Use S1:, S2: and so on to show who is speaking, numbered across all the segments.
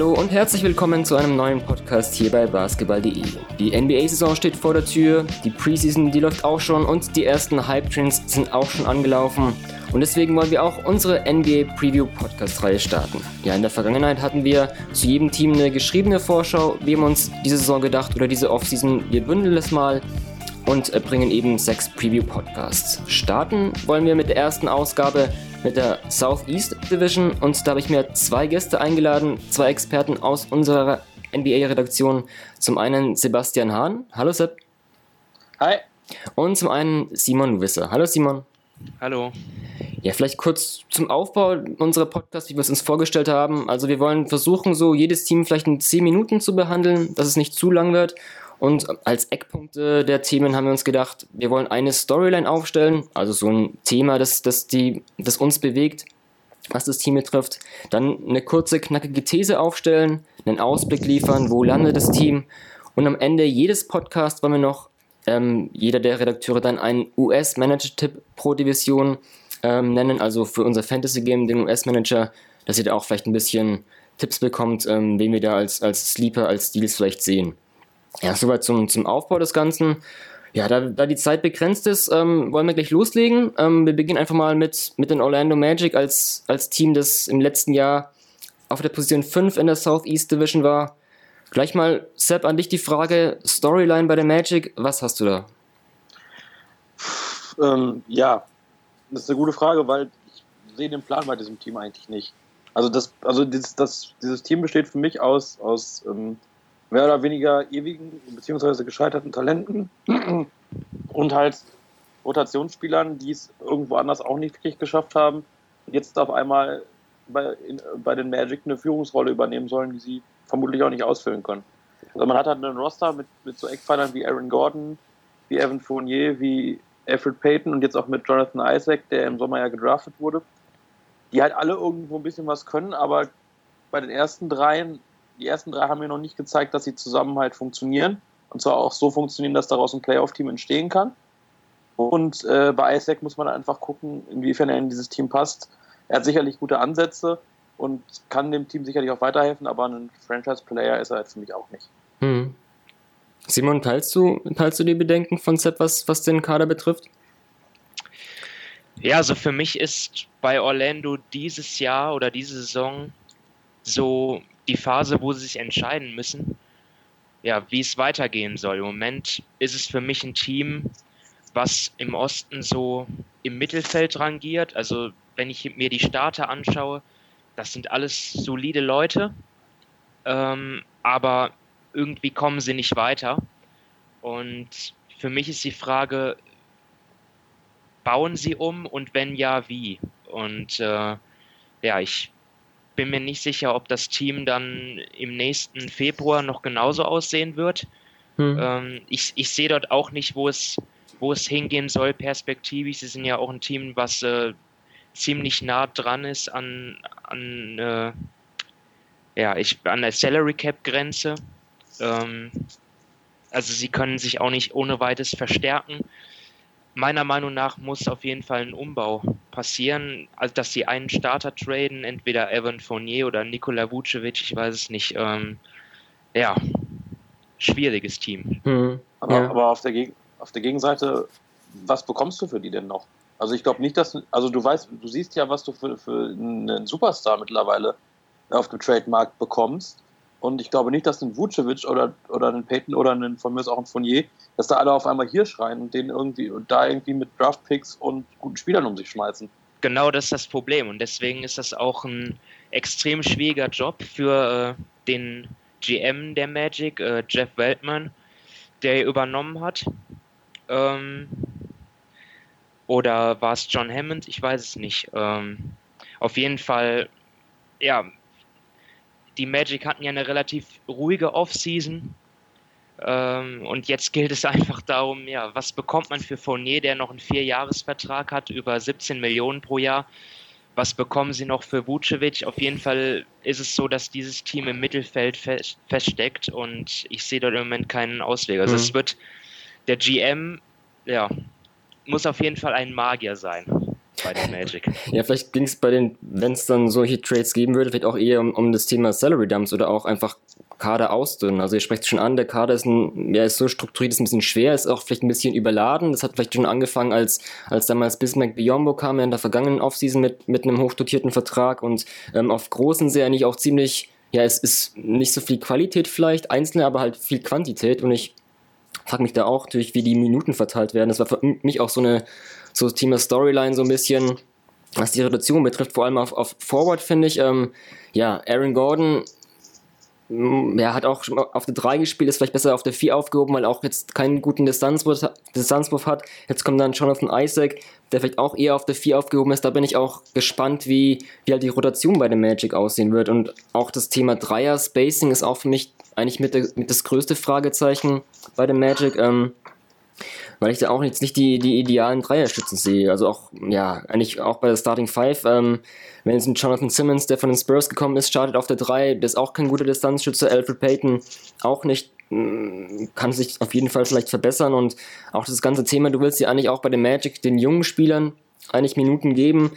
S1: Hallo und herzlich willkommen zu einem neuen Podcast hier bei basketball.de. Die NBA-Saison steht vor der Tür, die Preseason, die läuft auch schon und die ersten Hype-Trends sind auch schon angelaufen. Und deswegen wollen wir auch unsere NBA Preview Podcast Reihe starten. Ja, in der Vergangenheit hatten wir zu jedem Team eine geschriebene Vorschau. Wir haben uns diese Saison gedacht oder diese Offseason, wir bündeln es mal und äh, bringen eben sechs Preview Podcasts. Starten wollen wir mit der ersten Ausgabe mit der Southeast Division und da habe ich mir zwei Gäste eingeladen, zwei Experten aus unserer NBA-Redaktion. Zum einen Sebastian Hahn. Hallo Sepp.
S2: Hi.
S1: Und zum einen Simon Wisser. Hallo Simon.
S3: Hallo.
S1: Ja, vielleicht kurz zum Aufbau unserer Podcasts, wie wir es uns vorgestellt haben. Also wir wollen versuchen, so jedes Team vielleicht in 10 Minuten zu behandeln, dass es nicht zu lang wird. Und als Eckpunkte der Themen haben wir uns gedacht, wir wollen eine Storyline aufstellen, also so ein Thema, das, das, die, das uns bewegt, was das Team betrifft. Dann eine kurze, knackige These aufstellen, einen Ausblick liefern, wo landet das Team. Und am Ende jedes Podcast wollen wir noch, ähm, jeder der Redakteure dann einen US-Manager-Tipp pro Division ähm, nennen, also für unser Fantasy-Game, den US-Manager, dass ihr da auch vielleicht ein bisschen Tipps bekommt, ähm, wen wir da als, als Sleeper, als Deals vielleicht sehen. Ja, soweit zum, zum Aufbau des Ganzen. Ja, da, da die Zeit begrenzt ist, ähm, wollen wir gleich loslegen. Ähm, wir beginnen einfach mal mit, mit den Orlando Magic als, als Team, das im letzten Jahr auf der Position 5 in der Southeast Division war. Gleich mal, Sepp, an dich die Frage, Storyline bei der Magic, was hast du da?
S2: Ähm, ja, das ist eine gute Frage, weil ich sehe den Plan bei diesem Team eigentlich nicht. Also das, also dieses, das, dieses Team besteht für mich aus, aus ähm, mehr oder weniger ewigen bzw. gescheiterten Talenten und halt Rotationsspielern, die es irgendwo anders auch nicht wirklich geschafft haben, jetzt auf einmal bei, in, bei den Magic eine Führungsrolle übernehmen sollen, die sie vermutlich auch nicht ausfüllen können. Also man hat halt einen Roster mit, mit so Eckpfeilern wie Aaron Gordon, wie Evan Fournier, wie Alfred Payton und jetzt auch mit Jonathan Isaac, der im Sommer ja gedraftet wurde, die halt alle irgendwo ein bisschen was können, aber bei den ersten dreien die ersten drei haben mir noch nicht gezeigt, dass sie zusammen halt funktionieren. Und zwar auch so funktionieren, dass daraus ein Playoff-Team entstehen kann. Und äh, bei Isaac muss man einfach gucken, inwiefern er in dieses Team passt. Er hat sicherlich gute Ansätze und kann dem Team sicherlich auch weiterhelfen, aber ein Franchise-Player ist er jetzt für mich auch nicht. Hm.
S1: Simon, teilst du, teilst du die Bedenken von Sepp, was, was den Kader betrifft?
S3: Ja, also für mich ist bei Orlando dieses Jahr oder diese Saison so die Phase, wo sie sich entscheiden müssen, ja, wie es weitergehen soll. Im Moment ist es für mich ein Team, was im Osten so im Mittelfeld rangiert. Also wenn ich mir die Starter anschaue, das sind alles solide Leute, ähm, aber irgendwie kommen sie nicht weiter. Und für mich ist die Frage, bauen sie um und wenn ja, wie? Und äh, ja, ich bin mir nicht sicher, ob das Team dann im nächsten Februar noch genauso aussehen wird. Hm. Ähm, ich, ich sehe dort auch nicht, wo es, wo es hingehen soll, perspektivisch. Sie sind ja auch ein Team, was äh, ziemlich nah dran ist an, an, äh, ja, ich, an der Salary Cap Grenze. Ähm, also sie können sich auch nicht ohne weites verstärken meiner Meinung nach muss auf jeden Fall ein Umbau passieren, also dass sie einen Starter traden, entweder Evan Fournier oder Nikola Vucevic, ich weiß es nicht. Ähm, ja, schwieriges Team.
S2: Mhm. Aber, ja. aber auf, der auf der Gegenseite, was bekommst du für die denn noch? Also ich glaube nicht, dass, also du weißt, du siehst ja, was du für, für einen Superstar mittlerweile auf dem Trademarkt bekommst. Und ich glaube nicht, dass ein Vucevic oder, oder ein Peyton oder ein, von mir ist auch ein Fournier, dass da alle auf einmal hier schreien und den irgendwie und da irgendwie mit Draftpicks und guten Spielern um sich schmeißen.
S3: Genau das ist das Problem. Und deswegen ist das auch ein extrem schwieriger Job für äh, den GM der Magic, äh, Jeff Weltman, der übernommen hat. Ähm, oder war es John Hammond? Ich weiß es nicht. Ähm, auf jeden Fall, ja, die Magic hatten ja eine relativ ruhige Offseason. Ähm, und jetzt gilt es einfach darum, ja, was bekommt man für Fournier, der noch einen Vierjahresvertrag hat, über 17 Millionen pro Jahr? Was bekommen sie noch für Vucevic? Auf jeden Fall ist es so, dass dieses Team im Mittelfeld fest, feststeckt und ich sehe dort im Moment keinen Ausweg. Also mhm. es wird der GM, ja, muss auf jeden Fall ein Magier sein. bei den Magic.
S1: ja, vielleicht ging es bei den, wenn es dann solche Trades geben würde, vielleicht auch eher um, um das Thema Salary Dumps oder auch einfach Kader ausdünnen. Also ihr sprecht schon an, der Kader ist, ein, ja, ist so strukturiert, ist ein bisschen schwer, ist auch vielleicht ein bisschen überladen. Das hat vielleicht schon angefangen, als, als damals Bismarck Biombo kam in der vergangenen Offseason mit, mit einem hochdotierten Vertrag und ähm, auf großen sehe eigentlich auch ziemlich, ja, es ist nicht so viel Qualität vielleicht, einzelne, aber halt viel Quantität und ich frage mich da auch durch, wie die Minuten verteilt werden. Das war für mich auch so eine, so das Thema Storyline so ein bisschen, was die Reduktion betrifft, vor allem auf, auf Forward finde ich, ähm, ja, Aaron Gordon er hat auch auf der 3 gespielt, ist vielleicht besser auf der 4 aufgehoben, weil auch jetzt keinen guten Distanzwurf, Distanzwurf hat. Jetzt kommt dann Jonathan Isaac, der vielleicht auch eher auf der 4 aufgehoben ist. Da bin ich auch gespannt, wie, wie halt die Rotation bei dem Magic aussehen wird. Und auch das Thema Dreier-Spacing ist auch für mich eigentlich mit, der, mit das größte Fragezeichen bei dem Magic. Ähm, weil ich da auch jetzt nicht die, die idealen Dreierstützen sehe. Also auch, ja, eigentlich auch bei der Starting Five. Ähm, wenn jetzt ein Jonathan Simmons, der von den Spurs gekommen ist, startet auf der 3, der ist auch kein guter Distanzschütze. Alfred Payton auch nicht, mm, kann sich auf jeden Fall vielleicht verbessern. Und auch das ganze Thema, du willst ja eigentlich auch bei den Magic den jungen Spielern eigentlich Minuten geben.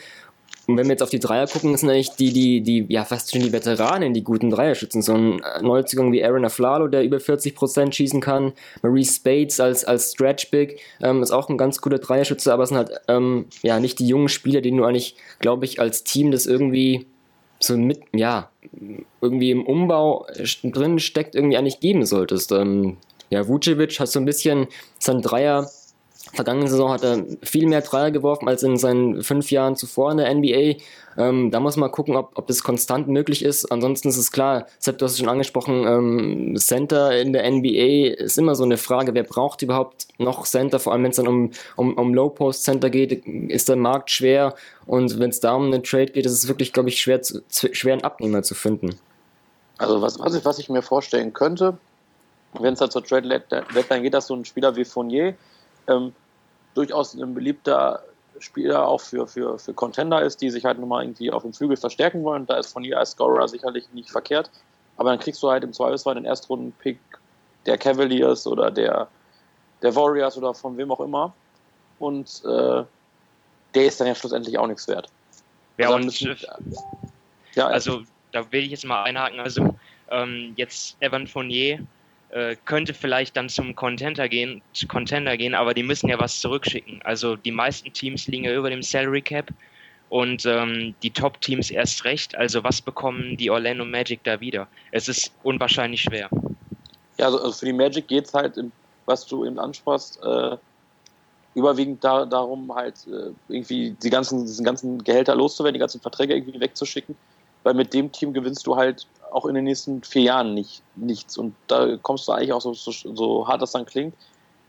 S1: Und wenn wir jetzt auf die Dreier gucken, sind eigentlich die, die, die, ja, fast schon die Veteranen, die guten Dreierschützen. So ein Neuzugang wie Aaron Aflalo, der über 40% schießen kann. Maurice Spates als, als Stretch Big, ähm, ist auch ein ganz guter Dreierschütze, aber es sind halt, ähm, ja, nicht die jungen Spieler, die du eigentlich, glaube ich, als Team das irgendwie so mit, ja, irgendwie im Umbau drin steckt, irgendwie eigentlich geben solltest. Ähm, ja, Vucevic hat so ein bisschen sein Dreier Vergangene Saison hat er viel mehr Dreier geworfen als in seinen fünf Jahren zuvor in der NBA. Ähm, da muss man gucken, ob, ob das konstant möglich ist. Ansonsten ist es klar, Sepp, du hast es schon angesprochen, ähm, Center in der NBA ist immer so eine Frage, wer braucht überhaupt noch Center, vor allem wenn es dann um, um, um Low-Post-Center geht, ist der Markt schwer und wenn es da um einen Trade geht, ist es wirklich, glaube ich, schwer, zu, schwer einen Abnehmer zu finden.
S2: Also was, was, ich, was ich mir vorstellen könnte, wenn es da zur Trade-Deadline geht, dass so ein Spieler wie Fournier ähm, durchaus ein beliebter Spieler auch für, für, für Contender ist, die sich halt nochmal irgendwie auf dem Flügel verstärken wollen. Da ist von ihr als Scorer sicherlich nicht verkehrt. Aber dann kriegst du halt im Zweifelsfall den Erstrunden-Pick der Cavaliers oder der, der Warriors oder von wem auch immer. Und äh, der ist dann ja schlussendlich auch nichts wert.
S3: Ja, also, und müssen, ja, also da will ich jetzt mal einhaken. Also ähm, jetzt Evan Fournier äh, könnte vielleicht dann zum Contender gehen, Contender gehen, aber die müssen ja was zurückschicken. Also die meisten Teams liegen ja über dem Salary Cap und ähm, die Top-Teams erst recht. Also was bekommen die Orlando Magic da wieder? Es ist unwahrscheinlich schwer.
S2: Ja, also, also für die Magic geht es halt, was du eben ansprachst, äh, überwiegend da, darum, halt äh, irgendwie die ganzen, diesen ganzen Gehälter loszuwerden, die ganzen Verträge irgendwie wegzuschicken. Weil mit dem Team gewinnst du halt auch in den nächsten vier Jahren nicht, nichts. Und da kommst du eigentlich auch so, so, so hart das dann klingt,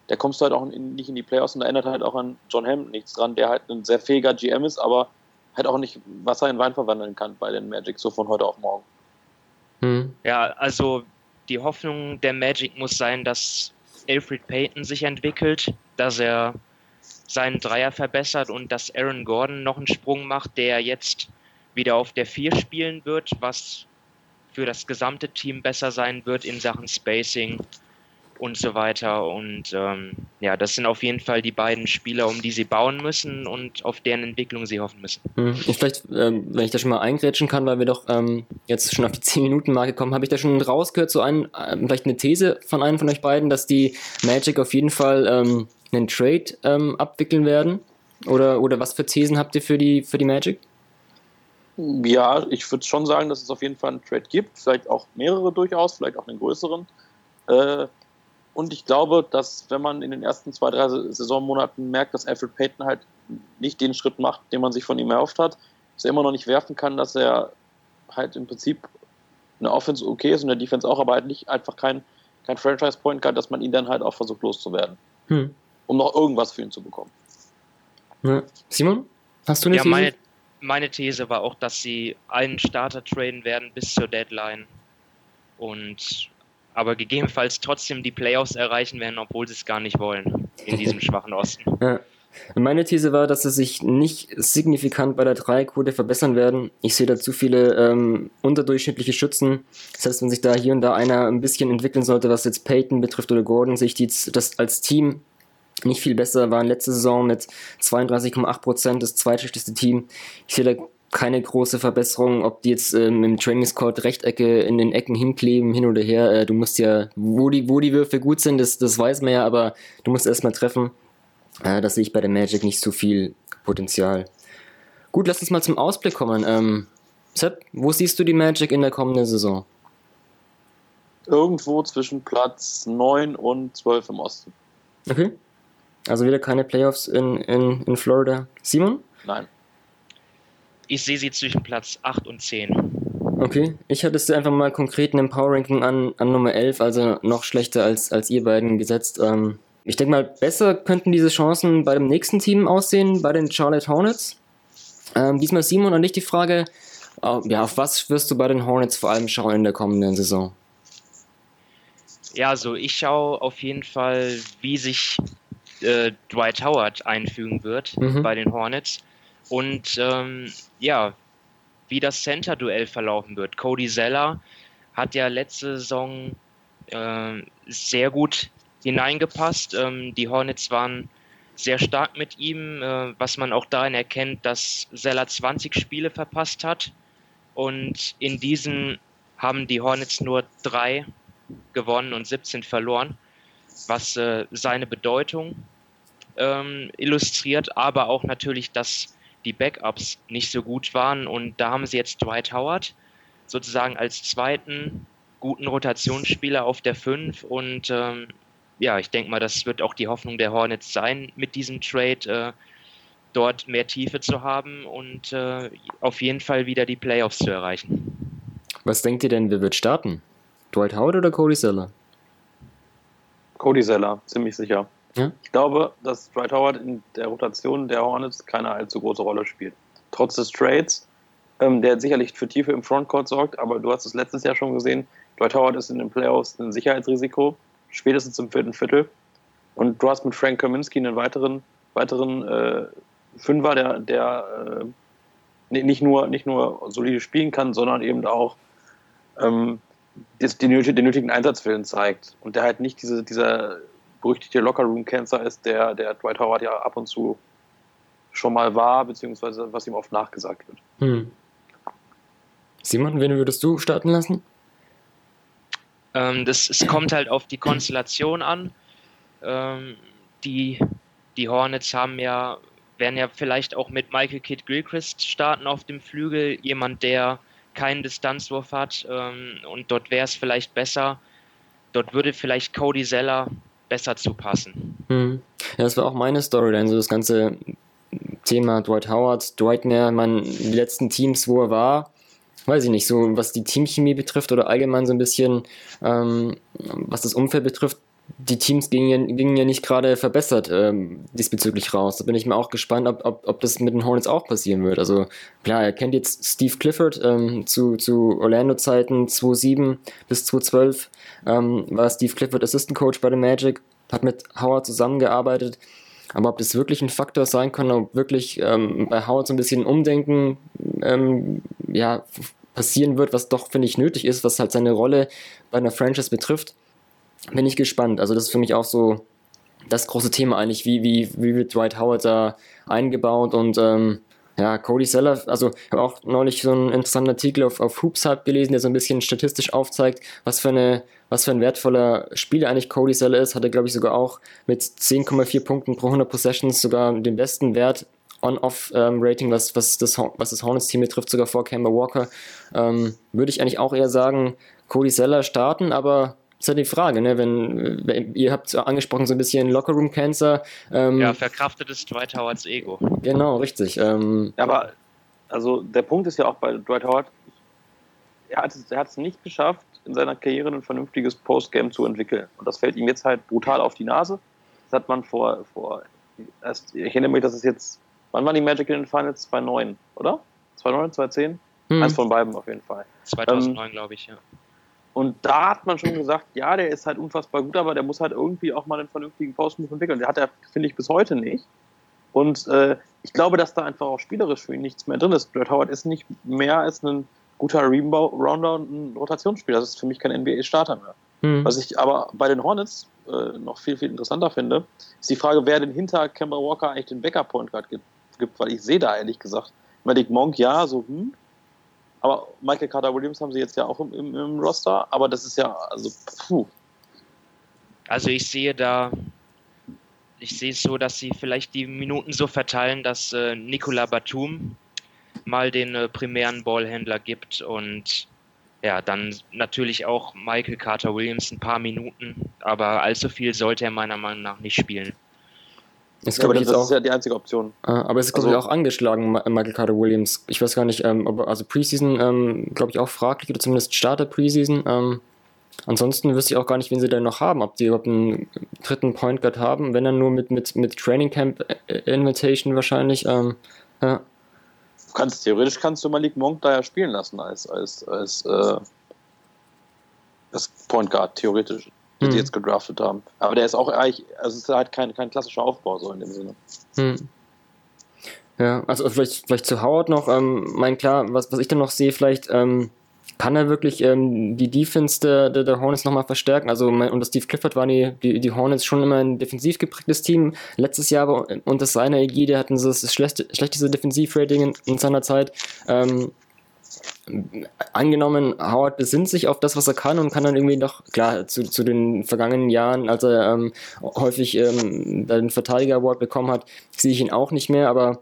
S2: da kommst du halt auch in, nicht in die Playoffs und da ändert halt auch an John Hamm nichts dran, der halt ein sehr fähiger GM ist, aber halt auch nicht Wasser in Wein verwandeln kann bei den Magic, so von heute auf morgen.
S3: Hm. Ja, also die Hoffnung der Magic muss sein, dass Alfred Payton sich entwickelt, dass er seinen Dreier verbessert und dass Aaron Gordon noch einen Sprung macht, der jetzt wieder auf der 4 spielen wird, was für das gesamte Team besser sein wird in Sachen Spacing und so weiter. Und ähm, ja, das sind auf jeden Fall die beiden Spieler, um die sie bauen müssen und auf deren Entwicklung sie hoffen müssen.
S1: Hm, vielleicht, ähm, wenn ich da schon mal eingrätschen kann, weil wir doch ähm, jetzt schon auf die 10-Minuten-Marke kommen, habe ich da schon rausgehört, so ein, äh, vielleicht eine These von einem von euch beiden, dass die Magic auf jeden Fall ähm, einen Trade ähm, abwickeln werden? Oder, oder was für Thesen habt ihr für die, für die Magic?
S2: Ja, ich würde schon sagen, dass es auf jeden Fall einen Trade gibt, vielleicht auch mehrere durchaus, vielleicht auch einen größeren. Äh, und ich glaube, dass wenn man in den ersten zwei, drei Saisonmonaten merkt, dass Alfred Payton halt nicht den Schritt macht, den man sich von ihm erhofft hat, dass er immer noch nicht werfen kann, dass er halt im Prinzip eine Offense okay ist und der Defense auch, aber halt nicht einfach kein, kein Franchise-Point kann, dass man ihn dann halt auch versucht loszuwerden. Hm. Um noch irgendwas für ihn zu bekommen.
S1: Simon, hast du eine
S3: ja, meine, meine These war auch, dass sie einen Starter traden werden bis zur Deadline und aber gegebenenfalls trotzdem die Playoffs erreichen werden, obwohl sie es gar nicht wollen in diesem schwachen Osten.
S1: Ja. Meine These war, dass sie sich nicht signifikant bei der Dreierquote verbessern werden. Ich sehe da zu viele ähm, unterdurchschnittliche Schützen. Das heißt, wenn sich da hier und da einer ein bisschen entwickeln sollte, was jetzt Peyton betrifft oder Gordon, sich die, das als Team nicht viel besser, waren letzte Saison mit 32,8% das zweitschlechteste Team. Ich sehe da keine große Verbesserung, ob die jetzt ähm, im Training Squad Rechtecke in den Ecken hinkleben, hin oder her. Äh, du musst ja, wo die, wo die Würfe gut sind, das, das weiß man ja, aber du musst erstmal treffen. Äh, das sehe ich bei der Magic nicht so viel Potenzial. Gut, lass uns mal zum Ausblick kommen. Ähm, Sepp, wo siehst du die Magic in der kommenden Saison?
S2: Irgendwo zwischen Platz 9 und 12 im Osten.
S1: Okay. Also wieder keine Playoffs in, in, in Florida. Simon?
S2: Nein.
S3: Ich sehe sie zwischen Platz 8 und 10.
S1: Okay, ich hatte es einfach mal konkret in einem Power Ranking an, an Nummer 11, also noch schlechter als, als ihr beiden gesetzt. Ähm, ich denke mal, besser könnten diese Chancen bei dem nächsten Team aussehen, bei den Charlotte Hornets. Ähm, diesmal Simon an dich die Frage, äh, ja, auf was wirst du bei den Hornets vor allem schauen in der kommenden Saison?
S3: Ja, also ich schaue auf jeden Fall, wie sich äh, Dwight Howard einfügen wird mhm. bei den Hornets und ähm, ja, wie das Center-Duell verlaufen wird. Cody Zeller hat ja letzte Saison äh, sehr gut hineingepasst. Ähm, die Hornets waren sehr stark mit ihm, äh, was man auch darin erkennt, dass Zeller 20 Spiele verpasst hat. Und in diesen haben die Hornets nur drei gewonnen und 17 verloren, was äh, seine Bedeutung ähm, illustriert, aber auch natürlich, dass die Backups nicht so gut waren. Und da haben sie jetzt Dwight Howard sozusagen als zweiten guten Rotationsspieler auf der 5 und ähm, ja, ich denke mal, das wird auch die Hoffnung der Hornets sein, mit diesem Trade äh, dort mehr Tiefe zu haben und äh, auf jeden Fall wieder die Playoffs zu erreichen.
S1: Was denkt ihr denn, wer wird starten? Dwight Howard oder Cody Zeller?
S2: Cody Zeller, ziemlich sicher. Ich glaube, dass Dwight Howard in der Rotation der Hornets keine allzu große Rolle spielt. Trotz des Trades, ähm, der sicherlich für Tiefe im Frontcourt sorgt, aber du hast es letztes Jahr schon gesehen, Dwight Howard ist in den Playoffs ein Sicherheitsrisiko spätestens im vierten Viertel. Und du hast mit Frank Kaminski einen weiteren, weiteren äh, Fünfer, der, der äh, nicht, nur, nicht nur solide spielen kann, sondern eben auch ähm, den, nötigen Einsatzwillen zeigt. Und der halt nicht diese, dieser berüchtigte Lockerroom-Cancer ist, der, der Dwight Howard ja ab und zu schon mal war, beziehungsweise was ihm oft nachgesagt wird. Hm.
S1: Simon, wen würdest du starten lassen?
S3: Ähm, das, es kommt halt auf die Konstellation an. Ähm, die, die Hornets haben ja, werden ja vielleicht auch mit Michael Kidd Gilchrist starten auf dem Flügel, jemand, der keinen Distanzwurf hat ähm, und dort wäre es vielleicht besser, dort würde vielleicht Cody Zeller besser zu passen.
S1: Hm. Ja, das war auch meine Storyline, so das ganze Thema Dwight Howard, Dwight mehr, man, die letzten Teams, wo er war, weiß ich nicht, so was die Teamchemie betrifft oder allgemein so ein bisschen, ähm, was das Umfeld betrifft, die Teams gingen ja, gingen ja nicht gerade verbessert ähm, diesbezüglich raus. Da bin ich mir auch gespannt, ob, ob, ob das mit den Hornets auch passieren wird. Also klar, er kennt jetzt Steve Clifford ähm, zu, zu Orlando-Zeiten 2007 bis 2012 ähm, war Steve Clifford Assistant Coach bei den Magic, hat mit Howard zusammengearbeitet. Aber ob das wirklich ein Faktor sein kann, ob wirklich ähm, bei Howard so ein bisschen Umdenken ähm, ja, passieren wird, was doch, finde ich, nötig ist, was halt seine Rolle bei einer Franchise betrifft, bin ich gespannt. Also das ist für mich auch so das große Thema eigentlich, wie, wie, wie wird Dwight Howard da eingebaut und ähm, ja, Cody Seller, also ich habe auch neulich so einen interessanten Artikel auf, auf Hoops Hub gelesen, der so ein bisschen statistisch aufzeigt, was für, eine, was für ein wertvoller Spieler eigentlich Cody Seller ist. Hat er, glaube ich, sogar auch mit 10,4 Punkten pro 100 Possessions sogar den besten Wert On-Off-Rating, ähm, was, was, das, was das Hornets-Team betrifft, sogar vor Kemba Walker. Ähm, Würde ich eigentlich auch eher sagen, Cody Seller starten, aber ist halt die Frage, ne? Wenn, wenn ihr habt angesprochen so ein bisschen Lockerroom Cancer.
S3: Ähm, ja, verkraftet ist Dwight Howards Ego.
S1: Genau, richtig. Ähm,
S2: ja, aber also der Punkt ist ja auch bei Dwight Howard, er hat, es, er hat es nicht geschafft, in seiner Karriere ein vernünftiges Postgame zu entwickeln. Und das fällt ihm jetzt halt brutal auf die Nase. Das hat man vor, vor erst, ich erinnere mich, dass es jetzt, wann waren die Magic in den Finals? 2009, oder? 2009, 2010? Hm. Eins von beiden auf jeden Fall.
S3: 2009, ähm, glaube ich, ja.
S2: Und da hat man schon gesagt, ja, der ist halt unfassbar gut, aber der muss halt irgendwie auch mal einen vernünftigen Post-Move entwickeln. Der hat er, finde ich, bis heute nicht. Und äh, ich glaube, dass da einfach auch spielerisch für ihn nichts mehr drin ist. Brad Howard ist nicht mehr als ein guter Rebounder und ein Rotationsspieler. Das ist für mich kein NBA-Starter mehr. Hm. Was ich aber bei den Hornets äh, noch viel, viel interessanter finde, ist die Frage, wer denn hinter Kemba Walker eigentlich den Backup-Point Guard gibt, gibt, weil ich sehe da ehrlich gesagt, Malik Monk, ja, so, hm, aber Michael Carter Williams haben sie jetzt ja auch im, im, im Roster, aber das ist ja, also, puh.
S3: Also ich sehe da, ich sehe es so, dass sie vielleicht die Minuten so verteilen, dass äh, Nicola Batum mal den äh, primären Ballhändler gibt und ja, dann natürlich auch Michael Carter Williams ein paar Minuten, aber allzu viel sollte er meiner Meinung nach nicht spielen.
S2: Das, ja, aber das auch, ist ja die einzige Option.
S1: Ah, aber es ist, glaube also, ich, auch angeschlagen, Michael Carter Williams. Ich weiß gar nicht, ähm, ob, also Preseason, ähm, glaube ich, auch fraglich oder zumindest Starter Preseason. Ähm, ansonsten wüsste ich auch gar nicht, wen sie denn noch haben. Ob die überhaupt einen dritten Point Guard haben, wenn dann nur mit, mit, mit Training Camp äh, Invitation wahrscheinlich. Ähm, ja
S2: kannst theoretisch kannst du Malik Monk da ja spielen lassen als, als, als, äh, als Point Guard, theoretisch, hm. sie jetzt gedraftet haben. Aber der ist auch eigentlich, also es ist halt kein, kein klassischer Aufbau so in dem Sinne. Hm.
S1: Ja, also vielleicht, vielleicht zu Howard noch, ähm, mein klar, was, was ich dann noch sehe, vielleicht, ähm, kann er wirklich ähm, die Defense der, der, der Hornets nochmal verstärken? Also unter Steve Clifford waren die, die, die, Hornets schon immer ein defensiv geprägtes Team. Letztes Jahr unter seiner Ägide hatten sie das schlechte, schlechteste Defensivrating in, in seiner Zeit. Ähm, angenommen, Howard besinnt sich auf das, was er kann und kann dann irgendwie noch, klar, zu, zu den vergangenen Jahren, als er ähm, häufig ähm, den Verteidiger Award bekommen hat, sehe ich ihn auch nicht mehr, aber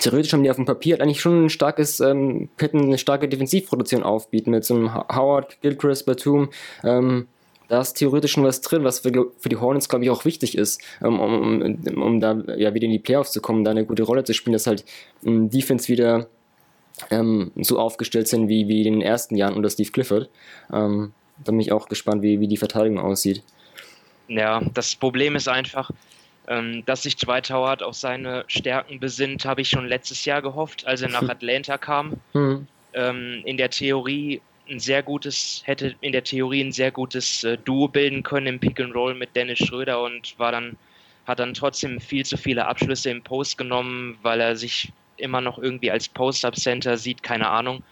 S1: theoretisch haben die auf dem Papier eigentlich schon ein starkes, ähm, hätten eine starke Defensivproduktion aufbieten mit so einem Howard, Gilchrist, Batum. Ähm, da ist theoretisch schon was drin, was für, für die Hornets, glaube ich, auch wichtig ist, um, um, um, um da ja wieder in die Playoffs zu kommen, da eine gute Rolle zu spielen, dass halt ein Defense wieder ähm, so aufgestellt sind wie, wie in den ersten Jahren unter Steve Clifford. Ähm, da bin ich auch gespannt, wie, wie die Verteidigung aussieht.
S3: Ja, das Problem ist einfach, ähm, dass sich Dwight Howard auf seine Stärken besinnt, habe ich schon letztes Jahr gehofft, als er nach hm. Atlanta kam. Mhm. Ähm, in der Theorie ein sehr gutes, hätte in der Theorie ein sehr gutes äh, Duo bilden können im Pick and Roll mit Dennis Schröder und war dann, hat dann trotzdem viel zu viele Abschlüsse im Post genommen, weil er sich immer noch irgendwie als Post-Up-Center sieht, keine Ahnung.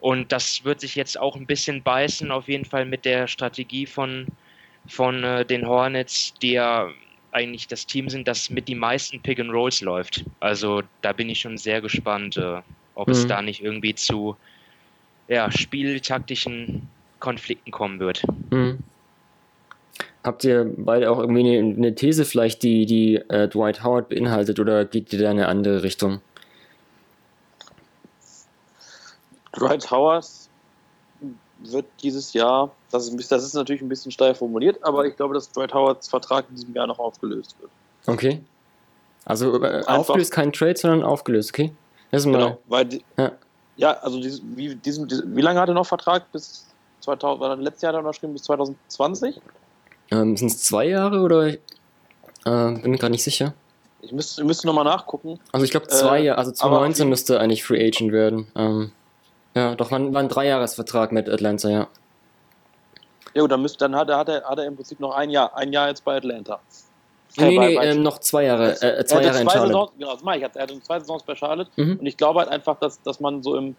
S3: Und das wird sich jetzt auch ein bisschen beißen, auf jeden Fall mit der Strategie von, von äh, den Hornets, die ja eigentlich das Team sind, das mit die meisten Pick and Rolls läuft. Also da bin ich schon sehr gespannt, äh, ob mhm. es da nicht irgendwie zu ja, spieltaktischen Konflikten kommen wird. Mhm.
S1: Habt ihr beide auch irgendwie eine, eine These vielleicht, die, die äh, Dwight Howard beinhaltet oder geht ihr da in eine andere Richtung?
S2: Dwight Howard wird dieses Jahr, das ist, das ist natürlich ein bisschen steil formuliert, aber ich glaube, dass Dwight Howards Vertrag in diesem Jahr noch aufgelöst wird.
S1: Okay. Also äh, aufgelöst kein Trade, sondern aufgelöst, okay?
S2: Das ist mal, genau, weil die, ja. ja. also dies, wie, diesen, wie lange hat er noch Vertrag? Bis 2000, war letztes Jahr hat er unterschrieben bis 2020?
S1: Ähm, Sind es zwei Jahre oder? Äh, bin mir gerade nicht sicher.
S2: Ich müsste, müsste nochmal nachgucken.
S1: Also ich glaube zwei äh, Jahre, also 2019 müsste eigentlich Free Agent werden. Ähm, ja, doch, war, war ein Dreijahresvertrag mit Atlanta, ja.
S2: Ja, gut, dann, müsste, dann hat, er, hat, er, hat er im Prinzip noch ein Jahr, ein Jahr jetzt bei Atlanta.
S1: Nee, nee, nee ähm, noch zwei Jahre, äh, zwei Jahre in Charlotte.
S2: Saison, genau, das mache ich. Er hatte zwei Saisons bei Charlotte mhm. und ich glaube halt einfach, dass, dass man so im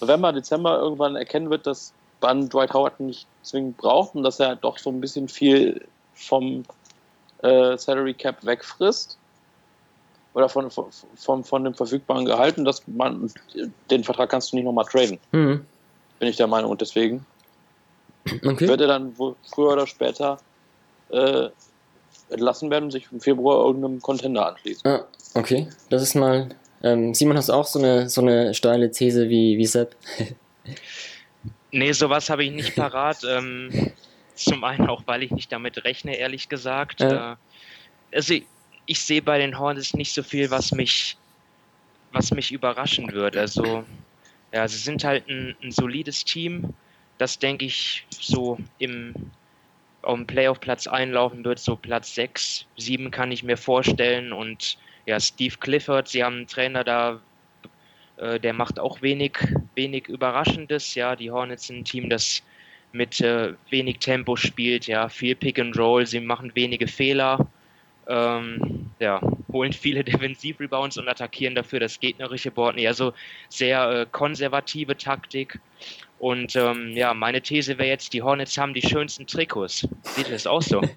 S2: November, Dezember irgendwann erkennen wird, dass man Dwight Howard nicht zwingend braucht und dass er doch so ein bisschen viel vom äh, Salary Cap wegfrisst oder von, von, von dem verfügbaren Gehalt und dass man den Vertrag kannst du nicht nochmal traden. Mhm. Bin ich der Meinung. Und deswegen okay. wird er dann wohl früher oder später äh, entlassen werden und sich im Februar irgendeinem Contender anschließen.
S1: Ah, okay. Das ist mal. Ähm, Simon, hast du auch so eine, so eine steile These wie, wie Sepp?
S3: nee, sowas habe ich nicht parat. ähm, zum einen auch, weil ich nicht damit rechne, ehrlich gesagt. Ja. Äh, also ich sehe bei den Hornets nicht so viel, was mich, was mich überraschen würde. Also, ja, sie sind halt ein, ein solides Team, das denke ich so im dem Playoff-Platz einlaufen wird, so Platz 6, 7 kann ich mir vorstellen. Und ja, Steve Clifford, sie haben einen Trainer da, äh, der macht auch wenig, wenig Überraschendes. Ja, die Hornets sind ein Team, das mit äh, wenig Tempo spielt, ja, viel Pick and Roll, sie machen wenige Fehler ähm, ja, holen viele Defensiv-Rebounds und attackieren dafür das gegnerische Board. Nee, also sehr äh, konservative Taktik. Und ähm, ja, meine These wäre jetzt, die Hornets haben die schönsten Trikots. Sieht ihr das auch so?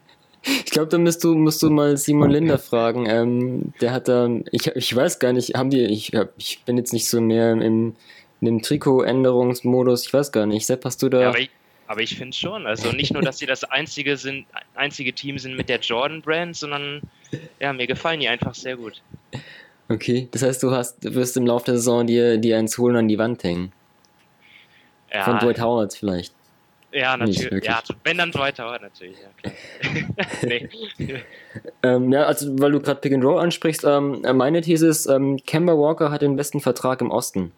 S1: Ich glaube, da musst du, musst du mal Simon Linder fragen. Ähm, der hat da, ich, ich weiß gar nicht, haben die, ich, ich bin jetzt nicht so mehr im, in dem Trikotänderungsmodus, ich weiß gar nicht. Sepp, hast du da.
S3: Ja, aber ich, finde schon. Also nicht nur, dass sie das einzige sind, einzige Team sind mit der Jordan Brand, sondern ja, mir gefallen die einfach sehr gut.
S1: Okay, das heißt, du hast, wirst im Laufe der Saison dir, dir eins holen an die Wand hängen. Ja, Von Dwight Howard vielleicht.
S3: Ja, natürlich. Ja, wenn dann Dwight Howard natürlich, ja
S1: klar. ähm, ja, also weil du gerade Pick and Roll ansprichst, ähm, meine These ist, ähm, Kemba Walker hat den besten Vertrag im Osten.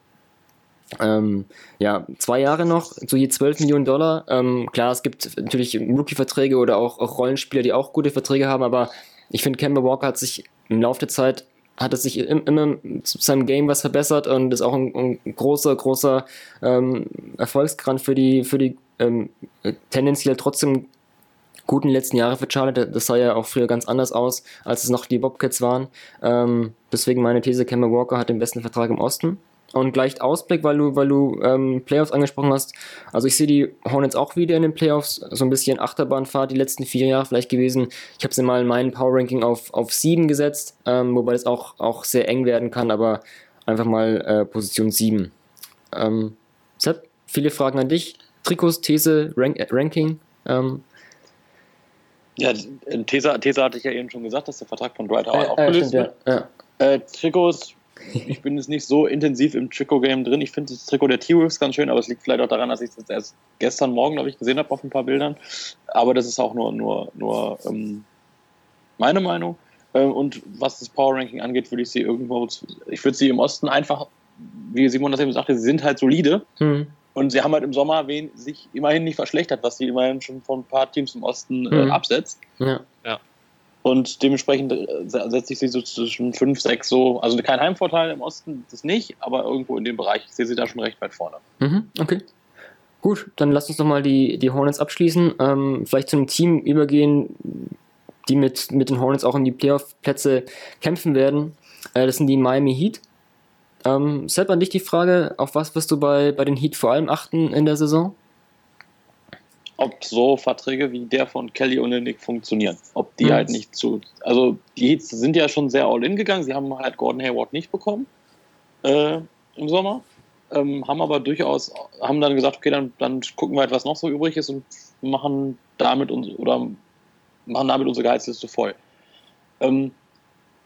S1: Ähm, ja, zwei Jahre noch, so je 12 Millionen Dollar. Ähm, klar, es gibt natürlich Rookie-Verträge oder auch, auch, Rollenspieler, die auch gute Verträge haben, aber ich finde, Kemba Walker hat sich im Laufe der Zeit hat es sich immer zu seinem Game was verbessert und ist auch ein, ein großer, großer ähm, Erfolgsgrad für die, für die ähm, tendenziell trotzdem guten letzten Jahre für Charlotte. Das sah ja auch früher ganz anders aus, als es noch die Bobcats waren. Ähm, deswegen meine These, Kemba Walker hat den besten Vertrag im Osten. Und gleich Ausblick, weil du, weil du ähm, Playoffs angesprochen hast. Also ich sehe die Hornets auch wieder in den Playoffs. So ein bisschen Achterbahnfahrt die letzten vier Jahre vielleicht gewesen. Ich habe sie mal in meinem Power Ranking auf, auf sieben gesetzt, ähm, wobei das auch, auch sehr eng werden kann, aber einfach mal äh, Position sieben. Ähm, Sepp, viele Fragen an dich. Trikots, These, Rank, äh, Ranking. Ähm.
S2: Ja, These, These hatte ich ja eben schon gesagt, dass der Vertrag von Dwight Howard äh, aufgelöst äh, wird. Ja. Äh, Trikots ich bin jetzt nicht so intensiv im Trikot-Game drin. Ich finde das Trikot der T-Wolves ganz schön, aber es liegt vielleicht auch daran, dass ich das erst gestern Morgen, glaube ich, gesehen habe auf ein paar Bildern. Aber das ist auch nur, nur, nur ähm, meine Meinung. Ähm, und was das Power-Ranking angeht, würde ich sie irgendwo, ich würde sie im Osten einfach, wie Simon das eben sagte, sie sind halt solide. Mhm. Und sie haben halt im Sommer wen, sich immerhin nicht verschlechtert, was sie immerhin schon von ein paar Teams im Osten äh, mhm. absetzt. Ja. ja. Und dementsprechend äh, setze ich sie so zwischen 5, 6 so. Also kein Heimvorteil im Osten, das nicht, aber irgendwo in dem Bereich. Ich sehe sie da schon recht weit vorne.
S1: Mhm, okay. Gut, dann lass uns nochmal die, die Hornets abschließen. Ähm, vielleicht zu einem Team übergehen, die mit, mit den Hornets auch um die Playoff-Plätze kämpfen werden. Äh, das sind die Miami Heat. Ähm, Sepp, an dich die Frage, auf was wirst du bei, bei den Heat vor allem achten in der Saison?
S2: Ob so Verträge wie der von Kelly und Nick funktionieren. Ob die mhm. halt nicht zu. Also, die Heats sind ja schon sehr all-in gegangen. Sie haben halt Gordon Hayward nicht bekommen äh, im Sommer. Ähm, haben aber durchaus, haben dann gesagt, okay, dann, dann gucken wir halt, was noch so übrig ist und machen damit uns oder machen damit unsere Gehaltsliste voll. Ähm,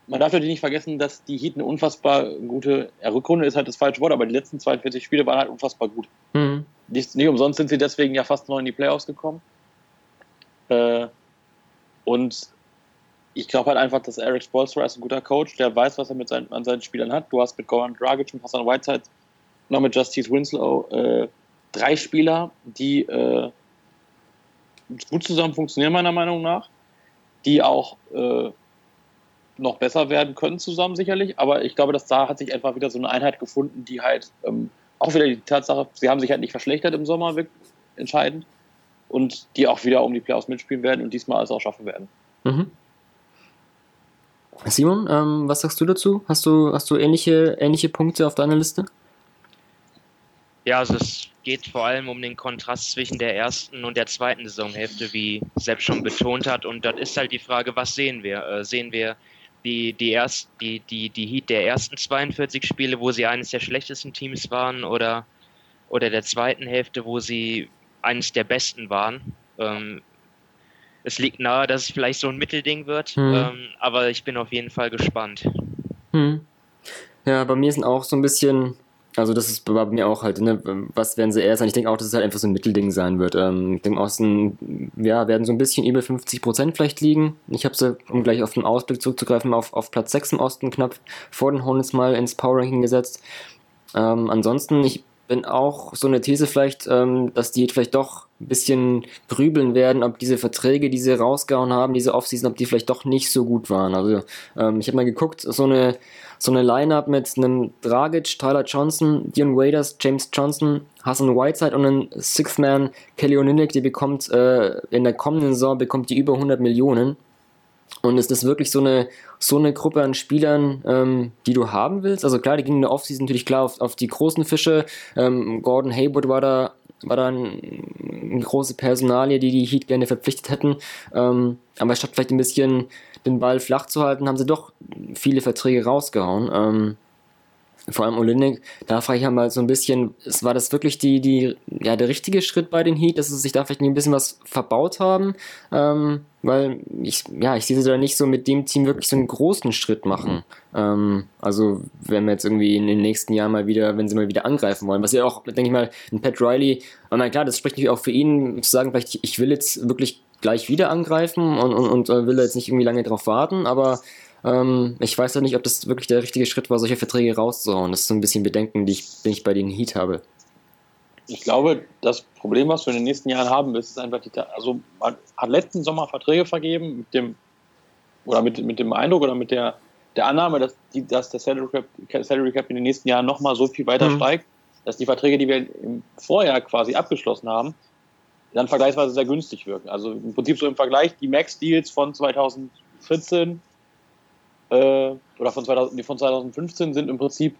S2: man darf natürlich nicht vergessen, dass die Heat eine unfassbar gute ja, Rückrunde ist halt das falsche Wort, aber die letzten 42 Spiele waren halt unfassbar gut. Mhm. Nicht, nicht umsonst sind sie deswegen ja fast noch in die Playoffs gekommen. Äh, und ich glaube halt einfach, dass Eric Spolstra ist ein guter Coach, der weiß, was er mit seinen, an seinen Spielern hat. Du hast mit Goran Dragic und Hassan Whiteside noch mit Justice Winslow äh, drei Spieler, die äh, gut zusammen funktionieren, meiner Meinung nach, die auch äh, noch besser werden können zusammen sicherlich, aber ich glaube, dass da hat sich einfach wieder so eine Einheit gefunden, die halt ähm, auch wieder die Tatsache, sie haben sich halt nicht verschlechtert im Sommer entscheidend und die auch wieder um die Playoffs mitspielen werden und diesmal alles auch schaffen werden. Mhm.
S1: Simon, ähm, was sagst du dazu? Hast du, hast du ähnliche, ähnliche Punkte auf deiner Liste?
S3: Ja, also es geht vor allem um den Kontrast zwischen der ersten und der zweiten Saisonhälfte, wie Sepp schon betont hat. Und das ist halt die Frage, was sehen wir? Äh, sehen wir die, die, erst, die, die, die Heat der ersten 42 Spiele, wo sie eines der schlechtesten Teams waren, oder, oder der zweiten Hälfte, wo sie eines der besten waren. Ähm, es liegt nahe, dass es vielleicht so ein Mittelding wird, hm. ähm, aber ich bin auf jeden Fall gespannt.
S1: Hm. Ja, bei mir sind auch so ein bisschen also das ist bei mir auch halt, ne, was werden sie eher sein? Ich denke auch, dass es halt einfach so ein Mittelding sein wird. Ähm, ich denke, Osten, ja, werden so ein bisschen über 50 Prozent vielleicht liegen. Ich habe sie, um gleich auf den Ausblick zurückzugreifen, auf, auf Platz 6 im Osten knapp vor den Hornets mal ins Power Ranking gesetzt. Ähm, ansonsten, ich bin auch so eine These vielleicht, ähm, dass die vielleicht doch ein bisschen grübeln werden, ob diese Verträge, die sie rausgehauen haben, diese Offseason, ob die vielleicht doch nicht so gut waren. Also ähm, ich habe mal geguckt, so eine so eine Line-Up mit einem Dragic, Tyler Johnson, Dion Waders, James Johnson, Hassan Whiteside und einem Sixth Man Kelly Olynyk, die bekommt äh, in der kommenden Saison bekommt die über 100 Millionen. Und ist das wirklich so eine, so eine Gruppe an Spielern, ähm, die du haben willst? Also klar, die gingen in der Offseason natürlich klar auf, auf die großen Fische. Ähm, Gordon Haywood war da war dann eine große Personalie, die die Heat gerne verpflichtet hätten. Ähm, aber statt vielleicht ein bisschen den Ball flach zu halten, haben sie doch viele Verträge rausgehauen. Ähm, vor allem Olinik, da frage ich ja mal so ein bisschen, war das wirklich die, die, ja, der richtige Schritt bei den Heat, dass sie sich da vielleicht ein bisschen was verbaut haben? Ähm, weil ich, ja, ich sehe sie da nicht so mit dem Team wirklich so einen großen Schritt machen. Ähm, also, wenn wir jetzt irgendwie in den nächsten Jahren mal wieder, wenn sie mal wieder angreifen wollen, was ja auch, denke ich mal, ein Pat Riley, aber klar, das spricht natürlich auch für ihn, zu sagen, vielleicht, ich will jetzt wirklich gleich wieder angreifen und, und, und äh, will jetzt nicht irgendwie lange drauf warten, aber ähm, ich weiß ja nicht, ob das wirklich der richtige Schritt war, solche Verträge rauszuhauen. Das ist so ein bisschen Bedenken, die ich, den ich bei den Heat habe.
S2: Ich glaube, das Problem, was wir in den nächsten Jahren haben, ist, ist einfach, die, also man hat letzten Sommer Verträge vergeben mit dem, oder mit, mit dem Eindruck oder mit der, der Annahme, dass, die, dass der Salary Cap, Salary Cap in den nächsten Jahren nochmal so viel weiter mhm. steigt, dass die Verträge, die wir im Vorjahr quasi abgeschlossen haben, dann vergleichsweise sehr günstig wirken. Also im Prinzip so im Vergleich, die Max-Deals von 2014 äh, oder von, 2000, die von 2015 sind im Prinzip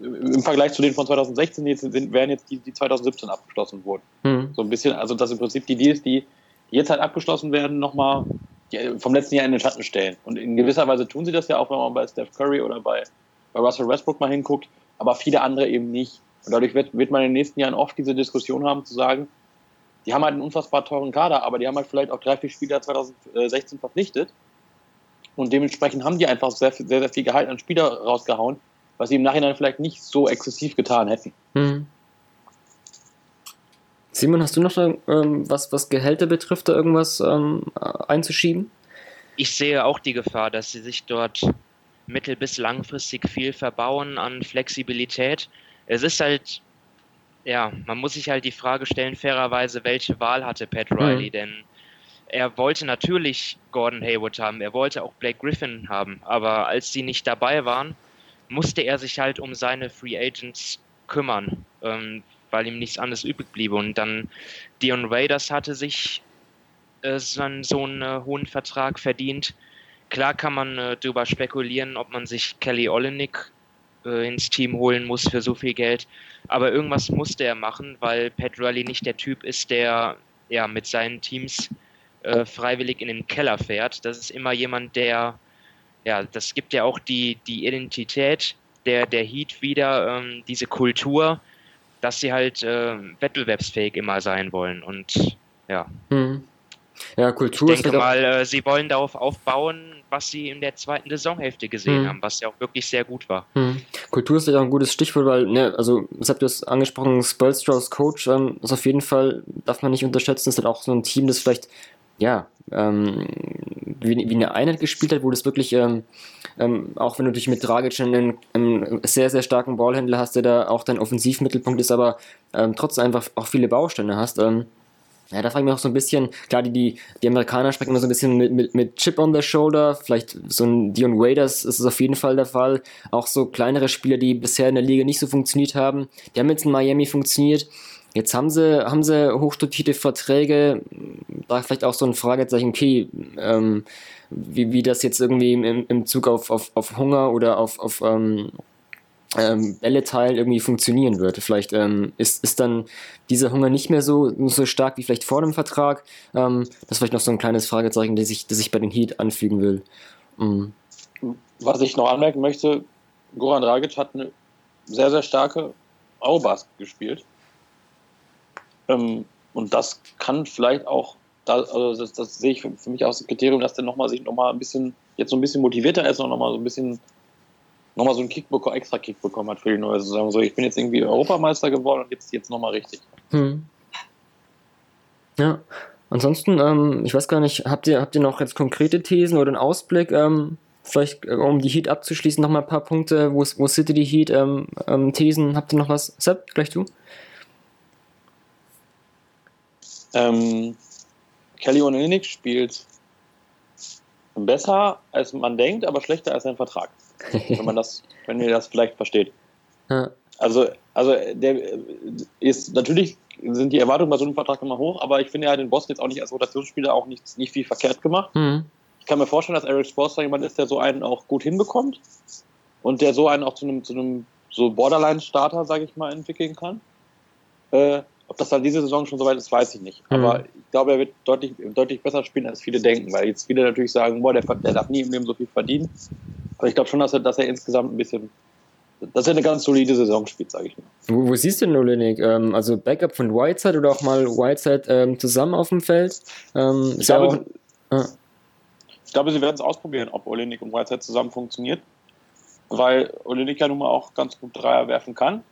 S2: im Vergleich zu denen von 2016 jetzt sind, werden jetzt die, die 2017 abgeschlossen wurden. Mhm. So ein bisschen, also dass im Prinzip die Deals, die, die jetzt halt abgeschlossen werden, nochmal vom letzten Jahr in den Schatten stellen. Und in gewisser Weise tun sie das ja auch, wenn man bei Steph Curry oder bei, bei Russell Westbrook mal hinguckt, aber viele andere eben nicht. Und dadurch wird, wird man in den nächsten Jahren oft diese Diskussion haben, zu sagen, die haben halt einen unfassbar teuren Kader, aber die haben halt vielleicht auch drei, vier Spieler 2016 verpflichtet und dementsprechend haben die einfach sehr, sehr, sehr viel Gehalt an Spieler rausgehauen, was sie im Nachhinein vielleicht nicht so exzessiv getan hätten. Hm.
S1: Simon, hast du noch ähm, was, was Gehälter betrifft, da irgendwas ähm, einzuschieben?
S3: Ich sehe auch die Gefahr, dass sie sich dort mittel- bis langfristig viel verbauen an Flexibilität. Es ist halt, ja, man muss sich halt die Frage stellen, fairerweise, welche Wahl hatte Pat Riley? Hm. Denn er wollte natürlich Gordon Hayward haben, er wollte auch Blake Griffin haben, aber als sie nicht dabei waren, musste er sich halt um seine Free Agents kümmern, ähm, weil ihm nichts anderes übrig blieb. Und dann Dion Raiders hatte sich äh, so, einen, so einen äh, hohen Vertrag verdient. Klar kann man äh, darüber spekulieren, ob man sich Kelly Olenek äh, ins Team holen muss für so viel Geld. Aber irgendwas musste er machen, weil Pat Riley nicht der Typ ist, der ja mit seinen Teams äh, freiwillig in den Keller fährt. Das ist immer jemand, der, ja, das gibt ja auch die, die Identität der, der Heat wieder, ähm, diese Kultur, dass sie halt äh, wettbewerbsfähig immer sein wollen. Und ja. Hm.
S1: Ja, Kultur
S3: ich denke mal, äh, sie wollen darauf aufbauen, was sie in der zweiten Saisonhälfte gesehen hm. haben, was ja auch wirklich sehr gut war.
S1: Hm. Kultur ist ja auch ein gutes Stichwort, weil, ne, also, das habt ihr es angesprochen, Spolstraus Coach ähm, ist auf jeden Fall, darf man nicht unterschätzen, ist halt auch so ein Team, das vielleicht ja, ähm, wie, wie, eine Einheit gespielt hat, wo das wirklich, ähm, ähm, auch wenn du dich mit Dragic einen, einen, sehr, sehr starken Ballhändler hast, der da auch dein Offensivmittelpunkt ist, aber ähm, trotzdem einfach auch viele Bausteine hast. Ähm, ja, da frage ich mich auch so ein bisschen, klar, die, die, die Amerikaner sprechen immer so ein bisschen mit, mit, mit Chip on the Shoulder, vielleicht so ein Dion Waiters ist es auf jeden Fall der Fall. Auch so kleinere Spieler, die bisher in der Liga nicht so funktioniert haben, die haben jetzt in Miami funktioniert. Jetzt haben sie, haben sie hochdotierte Verträge, da vielleicht auch so ein Fragezeichen, okay, ähm, wie, wie das jetzt irgendwie im, im Zug auf, auf, auf Hunger oder auf, auf ähm, ähm, Bälleteil irgendwie funktionieren wird. Vielleicht ähm, ist, ist dann dieser Hunger nicht mehr so, so stark wie vielleicht vor dem Vertrag. Ähm, das ist vielleicht noch so ein kleines Fragezeichen, das ich, das ich bei den Heat anfügen will. Mhm.
S2: Was ich noch anmerken möchte, Goran Dragic hat eine sehr, sehr starke Eurobasket gespielt. Ähm, und das kann vielleicht auch, also das, das, sehe ich für, für mich auch das Kriterium, dass der nochmal sich nochmal ein bisschen, jetzt so ein bisschen motivierter ist und nochmal so ein bisschen, nochmal so einen Kick bekommen, extra Kick bekommen hat für die neue Saison. So, ich bin jetzt irgendwie Europameister geworden und jetzt, jetzt nochmal richtig. Hm.
S1: Ja. Ansonsten, ähm, ich weiß gar nicht, habt ihr, habt ihr noch jetzt konkrete Thesen oder einen Ausblick? Ähm, vielleicht, äh, um die Heat abzuschließen, nochmal ein paar Punkte, wo, wo City die Heat ähm, ähm, Thesen, habt ihr noch was? Sepp, gleich du?
S2: Ähm, Kelly Olynyk spielt besser, als man denkt, aber schlechter als sein Vertrag. wenn man das, wenn ihr das vielleicht versteht. Ja. Also, also der ist natürlich sind die Erwartungen bei so einem Vertrag immer hoch, aber ich finde, er hat den Boston jetzt auch nicht als Rotationsspieler auch nicht, nicht viel verkehrt gemacht. Mhm. Ich kann mir vorstellen, dass Eric Sports jemand ist, der so einen auch gut hinbekommt und der so einen auch zu einem, zu einem so Borderline-Starter, sage ich mal, entwickeln kann. Äh, Ob das dann diese Saison schon soweit ist, weiß ich nicht. Mhm. Aber ich glaube, er wird deutlich, deutlich besser spielen, als viele denken, weil jetzt viele natürlich sagen, boah, der, der darf nie im Leben so viel verdienen. Aber ich glaube schon, dass er, dass er insgesamt ein bisschen, dass er eine ganz solide Saison spielt, sage ich mal.
S1: Wo, wo, siehst du denn Olenek? Ähm, also Backup von Whiteside oder auch mal Whiteside ähm, zusammen auf dem Feld? Ähm,
S2: ich, glaube, auch, äh. ich glaube, sie werden es ausprobieren, ob Olenek und Whiteside zusammen funktioniert. Weil Olenek ja nun mal auch ganz gut Dreier werfen kann,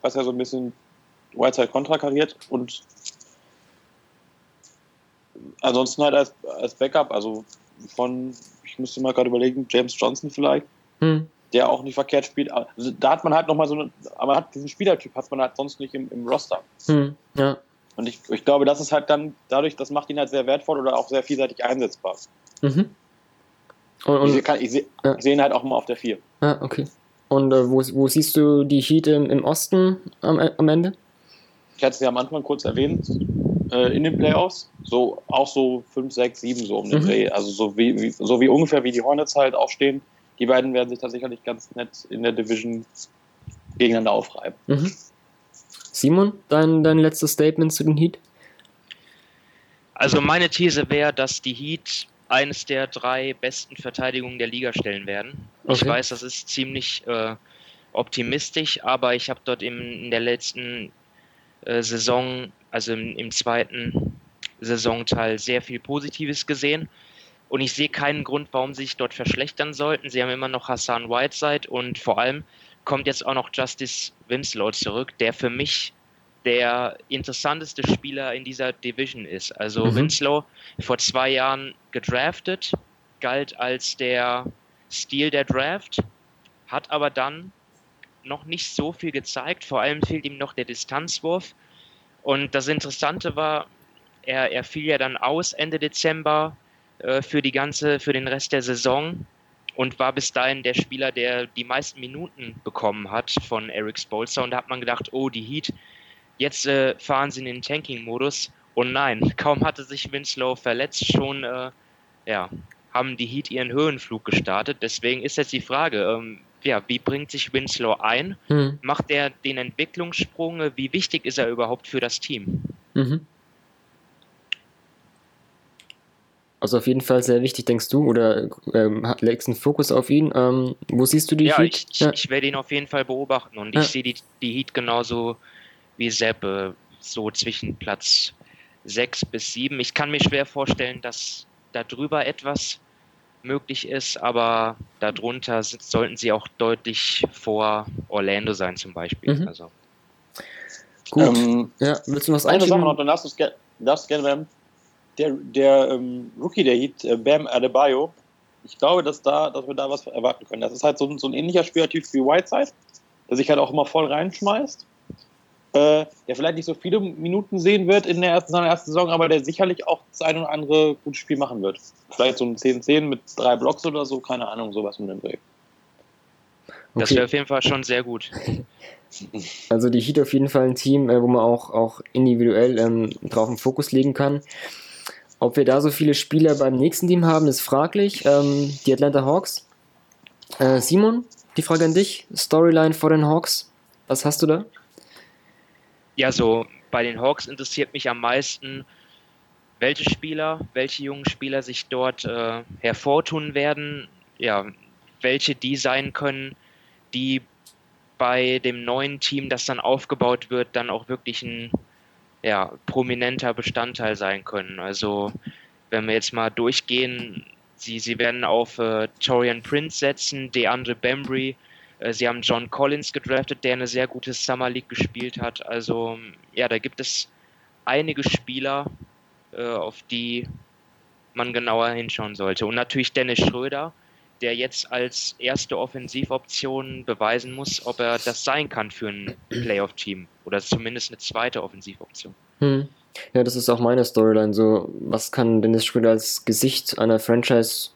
S2: was ja so ein bisschen Whiteside kontrakariert und ansonsten halt als, als Backup, also von, ich müsste mal gerade überlegen, James Johnson vielleicht, hm. der auch nicht verkehrt spielt. Also da hat man halt nochmal so eine, aber hat diesen Spielertyp hat man halt sonst nicht im, im Roster. Hm. Ja. Und ich, ich glaube, das ist halt dann dadurch, das macht ihn halt sehr wertvoll oder auch sehr vielseitig einsetzbar. Mhm. Und, und, ich, kann, ich, seh, ja. ich sehe ihn halt auch immer auf der 4.
S1: Ja, okay. Und äh, wo, wo siehst du die Heat im, im Osten am, am Ende?
S2: Ich hatte es ja am Anfang kurz erwähnt, äh, in den Playoffs. So, auch so 5, 6, 7 so um den mhm. Dreh. Also so wie, wie, so wie ungefähr wie die Hornets halt auch stehen. Die beiden werden sich da sicherlich ganz nett in der Division gegeneinander aufreiben. Mhm.
S1: Simon, dein, dein letztes Statement zu den Heat?
S3: Also meine These wäre, dass die Heat eines der drei besten Verteidigungen der Liga stellen werden. Okay. Ich weiß, das ist ziemlich äh, optimistisch, aber ich habe dort im, in der letzten Saison, also im, im zweiten Saisonteil, sehr viel Positives gesehen. Und ich sehe keinen Grund, warum sie sich dort verschlechtern sollten. Sie haben immer noch Hassan Whiteside und vor allem kommt jetzt auch noch Justice Winslow zurück, der für mich der interessanteste Spieler in dieser Division ist. Also mhm. Winslow vor zwei Jahren gedraftet, galt als der Stil der Draft, hat aber dann noch nicht so viel gezeigt. Vor allem fehlt ihm noch der Distanzwurf. Und das Interessante war, er, er fiel ja dann aus Ende Dezember äh, für die ganze, für den Rest der Saison und war bis dahin der Spieler, der die meisten Minuten bekommen hat von Eric Spolster. Und da hat man gedacht, oh, die Heat, jetzt äh, fahren sie in den Tanking-Modus. Und nein, kaum hatte sich Winslow verletzt, schon äh, ja, haben die Heat ihren Höhenflug gestartet. Deswegen ist jetzt die Frage, ähm, ja, wie bringt sich Winslow ein? Mhm. Macht er den Entwicklungssprung? Wie wichtig ist er überhaupt für das Team? Mhm.
S1: Also auf jeden Fall sehr wichtig, denkst du, oder ähm, legst einen Fokus auf ihn. Ähm, wo siehst du die
S3: ja, Heat? Ich, ja, ich werde ihn auf jeden Fall beobachten und ja. ich sehe die, die Heat genauso wie Sepp, äh, so zwischen Platz 6 bis 7. Ich kann mir schwer vorstellen, dass da drüber etwas möglich ist, aber darunter sollten sie auch deutlich vor Orlando sein zum Beispiel. Mhm. Also.
S2: Gut. Ähm, ja, willst du was Eine Sache noch, dann darfst du es gerne Bam. Der, der ähm, Rookie, der hieß äh, Bam Adebayo, ich glaube, dass, da, dass wir da was erwarten können. Das ist halt so, so ein ähnlicher Spielertyp wie Whiteside, der sich halt auch immer voll reinschmeißt äh, der vielleicht nicht so viele Minuten sehen wird in der ersten, seiner ersten Saison, aber der sicherlich auch das ein oder andere gute Spiel machen wird. Vielleicht so ein 10-10 mit drei Blocks oder so, keine Ahnung, sowas mit dem Dreh.
S3: Das wäre auf jeden Fall schon sehr gut.
S1: Also die Heat auf jeden Fall ein Team, äh, wo man auch, auch individuell ähm, drauf einen Fokus legen kann. Ob wir da so viele Spieler beim nächsten Team haben, ist fraglich. Ähm, die Atlanta Hawks. Äh, Simon, die Frage an dich. Storyline vor den Hawks. Was hast du da?
S3: Ja, so bei den Hawks interessiert mich am meisten, welche Spieler, welche jungen Spieler sich dort äh, hervortun werden, ja, welche die sein können, die bei dem neuen Team, das dann aufgebaut wird, dann auch wirklich ein ja, prominenter Bestandteil sein können. Also wenn wir jetzt mal durchgehen, sie, sie werden auf äh, Torian Prince setzen, DeAndre Bembry, sie haben John Collins gedraftet, der eine sehr gute Summer League gespielt hat. Also ja, da gibt es einige Spieler, äh, auf die man genauer hinschauen sollte. Und natürlich Dennis Schröder, der jetzt als erste Offensivoption beweisen muss, ob er das sein kann für ein Playoff-Team oder zumindest eine zweite Offensivoption. Hm.
S1: Ja, das ist auch meine Storyline. So, was kann Dennis Schröder als Gesicht einer Franchise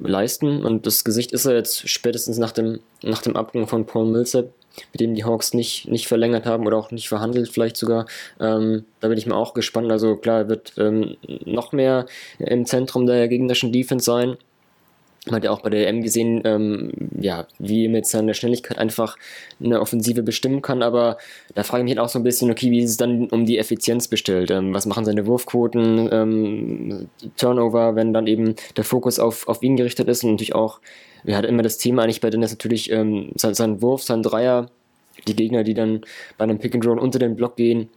S1: leisten. Und das Gesicht ist er jetzt spätestens nach dem, nach dem Abgang von Paul Millsap, mit dem die Hawks nicht, nicht verlängert haben oder auch nicht verhandelt, vielleicht sogar. Ähm, da bin ich mir auch gespannt. Also klar, er wird ähm, noch mehr im Zentrum der gegnerischen Defense sein. Man hat ja auch bei der EM gesehen, ähm, ja, wie er mit seiner Schnelligkeit einfach eine Offensive bestimmen kann, aber da frage ich mich halt auch so ein bisschen, okay, wie ist es dann um die Effizienz bestellt? Ähm, was machen seine Wurfquoten, ähm, Turnover, wenn dann eben der Fokus auf, auf ihn gerichtet ist? Und natürlich auch, wir hatten immer das Thema eigentlich bei Dennis? Natürlich ähm, sein, sein Wurf, sein Dreier, die Gegner, die dann bei einem Pick and Roll unter den Block gehen,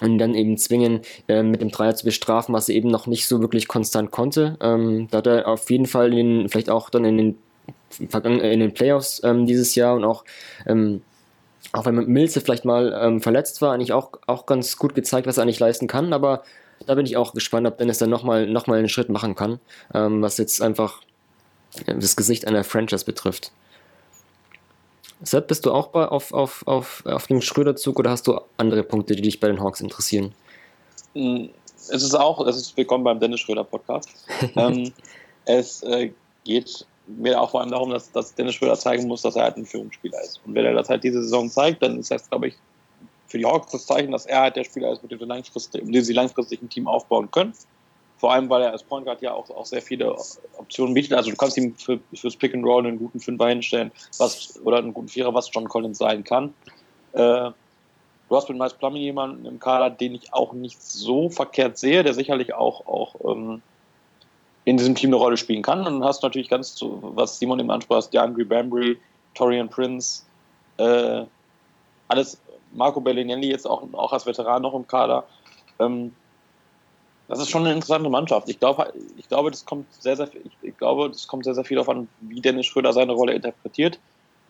S1: und dann eben zwingen, äh, mit dem Dreier zu bestrafen, was er eben noch nicht so wirklich konstant konnte. Ähm, da hat er auf jeden Fall den, vielleicht auch dann in den, äh, in den Playoffs ähm, dieses Jahr und auch ähm, auch wenn Milze vielleicht mal ähm, verletzt war, eigentlich auch, auch ganz gut gezeigt, was er eigentlich leisten kann, aber da bin ich auch gespannt, ob Dennis dann nochmal noch mal einen Schritt machen kann, ähm, was jetzt einfach äh, das Gesicht einer Franchise betrifft. Sepp, bist du auch bei, auf, auf, auf, auf dem Schröder-Zug oder hast du andere Punkte, die dich bei den Hawks interessieren?
S2: Mm, es ist auch, es ist willkommen beim Dennis Schröder Podcast. ähm, es äh, geht mir auch vor allem darum, dass, dass Dennis Schröder zeigen muss, dass er halt ein Führungsspieler ist. Und wenn er das halt diese Saison zeigt, dann ist das, glaube ich, für die Hawks das Zeichen, dass er halt der Spieler ist, mit dem langfristig, mit dem sie langfristig ein Team aufbauen können. Vor allem, weil er als Point Guard ja auch, auch sehr viele Optionen bietet. Also du kannst ihm für, fürs Pick and Roll einen guten Fünfer hinstellen, was, oder einen guten Vierer, was John Collins sein kann. Äh, du hast mit Miles Plumbing jemanden im Kader, den ich auch nicht so verkehrt sehe, der sicherlich auch, auch ähm, in diesem Team eine Rolle spielen kann. Und hast natürlich ganz, was Simon im Anspruch hast, DeAndre Bambry, Torian Prince, äh, alles, Marco Bellinelli jetzt auch, auch als Veteran noch im Kader. Ähm, das ist schon eine interessante Mannschaft. Ich glaube, ich glaube, das kommt sehr, sehr, ich glaube, das kommt sehr, sehr viel darauf an, wie Dennis Schröder seine Rolle interpretiert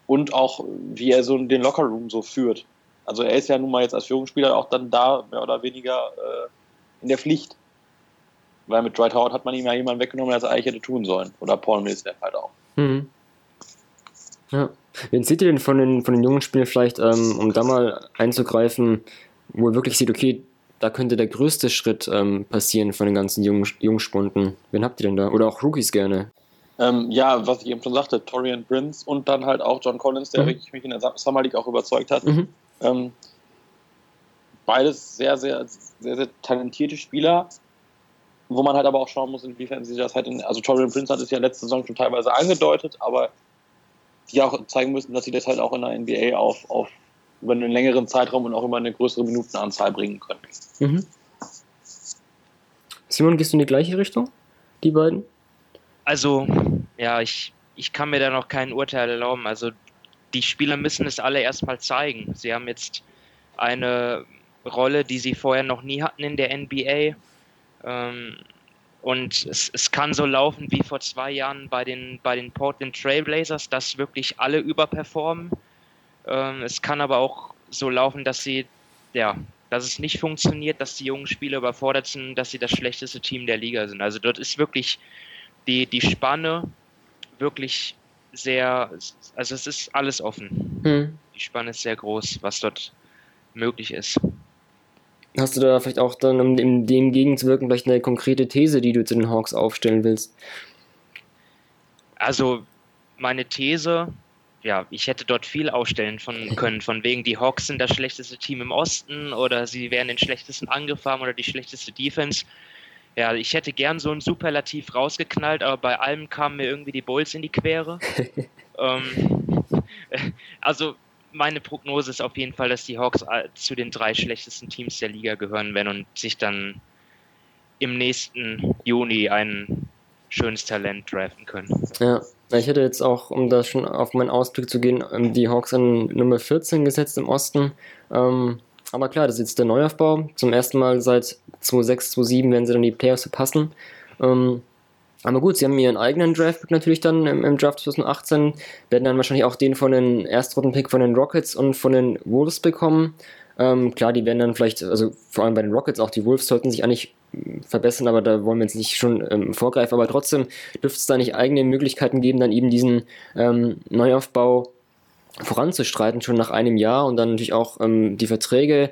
S2: und auch wie er so den Lockerroom so führt. Also er ist ja nun mal jetzt als Führungsspieler auch dann da mehr oder weniger äh, in der Pflicht. Weil mit Dwight Howard hat man ihm ja jemanden weggenommen, der es eigentlich hätte tun sollen. Oder Paul Mills der halt auch. Mhm.
S1: Ja. Wen seht ihr denn von den, von den jungen Spielern vielleicht, ähm, um da mal einzugreifen, wo ihr wirklich sieht, okay, da könnte der größte Schritt ähm, passieren von den ganzen Jung Jungspunden. Wen habt ihr denn da? Oder auch Rookies gerne?
S2: Ähm, ja, was ich eben schon sagte, Torian Prince und dann halt auch John Collins, der mhm. wirklich mich in der Summer League auch überzeugt hat. Mhm. Ähm, beides sehr, sehr, sehr, sehr talentierte Spieler, wo man halt aber auch schauen muss, inwiefern sie das halt in, also Torian Prince hat es ja letzte Saison schon teilweise angedeutet, aber die auch zeigen müssen, dass sie das halt auch in der NBA auf, auf über einen längeren Zeitraum und auch über eine größere Minutenanzahl bringen können. Mhm.
S1: Simon, gehst du in die gleiche Richtung, die beiden?
S3: Also, ja, ich, ich kann mir da noch kein Urteil erlauben. Also, die Spieler müssen es alle erstmal zeigen. Sie haben jetzt eine Rolle, die sie vorher noch nie hatten in der NBA. Ähm, und es, es kann so laufen wie vor zwei Jahren bei den, bei den Portland Trailblazers, dass wirklich alle überperformen. Ähm, es kann aber auch so laufen, dass sie, ja, dass es nicht funktioniert, dass die jungen Spieler überfordert sind, dass sie das schlechteste Team der Liga sind. Also dort ist wirklich die, die Spanne wirklich sehr, also es ist alles offen. Hm. Die Spanne ist sehr groß, was dort möglich ist.
S1: Hast du da vielleicht auch dann, um dem, dem gegenzuwirken, vielleicht eine konkrete These, die du zu den Hawks aufstellen willst?
S3: Also meine These ja, ich hätte dort viel ausstellen von können, von wegen die Hawks sind das schlechteste Team im Osten oder sie wären den schlechtesten Angriff haben oder die schlechteste Defense. Ja, ich hätte gern so ein Superlativ rausgeknallt, aber bei allem kamen mir irgendwie die Bulls in die Quere. ähm, also meine Prognose ist auf jeden Fall, dass die Hawks zu den drei schlechtesten Teams der Liga gehören werden und sich dann im nächsten Juni ein schönes Talent draften können.
S1: Ja, ich hätte jetzt auch, um da schon auf meinen Ausblick zu gehen, ähm, die Hawks an Nummer 14 gesetzt im Osten. Ähm, aber klar, das ist jetzt der Neuaufbau. Zum ersten Mal seit 2006, 2007 werden sie dann die Playoffs verpassen. Ähm, aber gut, sie haben ihren eigenen Draftpick natürlich dann im, im, Draft 2018, werden dann wahrscheinlich auch den von den Erstrundenpick von den Rockets und von den Wolves bekommen. Ähm, klar, die werden dann vielleicht, also vor allem bei den Rockets, auch die Wolves sollten sich eigentlich verbessern, aber da wollen wir jetzt nicht schon ähm, vorgreifen. Aber trotzdem dürfte es da nicht eigene Möglichkeiten geben, dann eben diesen ähm, Neuaufbau voranzustreiten, schon nach einem Jahr und dann natürlich auch ähm, die Verträge.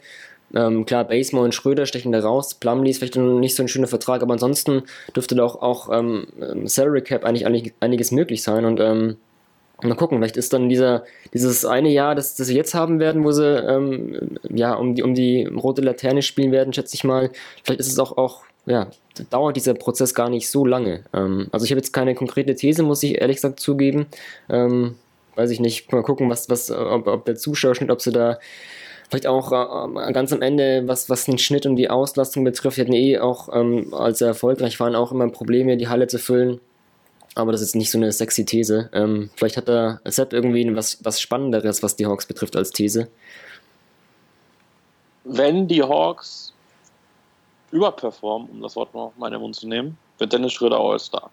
S1: Ähm, klar, Basemore und Schröder stechen da raus. Plumlee ist vielleicht noch nicht so ein schöner Vertrag, aber ansonsten dürfte da auch, auch ähm, Salary Cap eigentlich einiges möglich sein und ähm, Mal gucken, vielleicht ist dann dieser, dieses eine Jahr, das, das sie jetzt haben werden, wo sie ähm, ja, um, die, um die rote Laterne spielen werden, schätze ich mal. Vielleicht ist es auch, auch ja, dauert dieser Prozess gar nicht so lange. Ähm, also ich habe jetzt keine konkrete These, muss ich ehrlich gesagt zugeben. Ähm, weiß ich nicht, mal gucken, was, was, ob, ob der Zuschauerschnitt, ob sie da vielleicht auch äh, ganz am Ende, was, was den Schnitt und die Auslastung betrifft, wir hatten eh auch, ähm, als sie erfolgreich waren, auch immer Probleme, die Halle zu füllen. Aber das ist nicht so eine sexy These. Ähm, vielleicht hat da Sepp irgendwie was, was Spannenderes, was die Hawks betrifft, als These.
S2: Wenn die Hawks überperformen, um das Wort noch mal in den Mund zu nehmen, wird Dennis Schröder All-Star.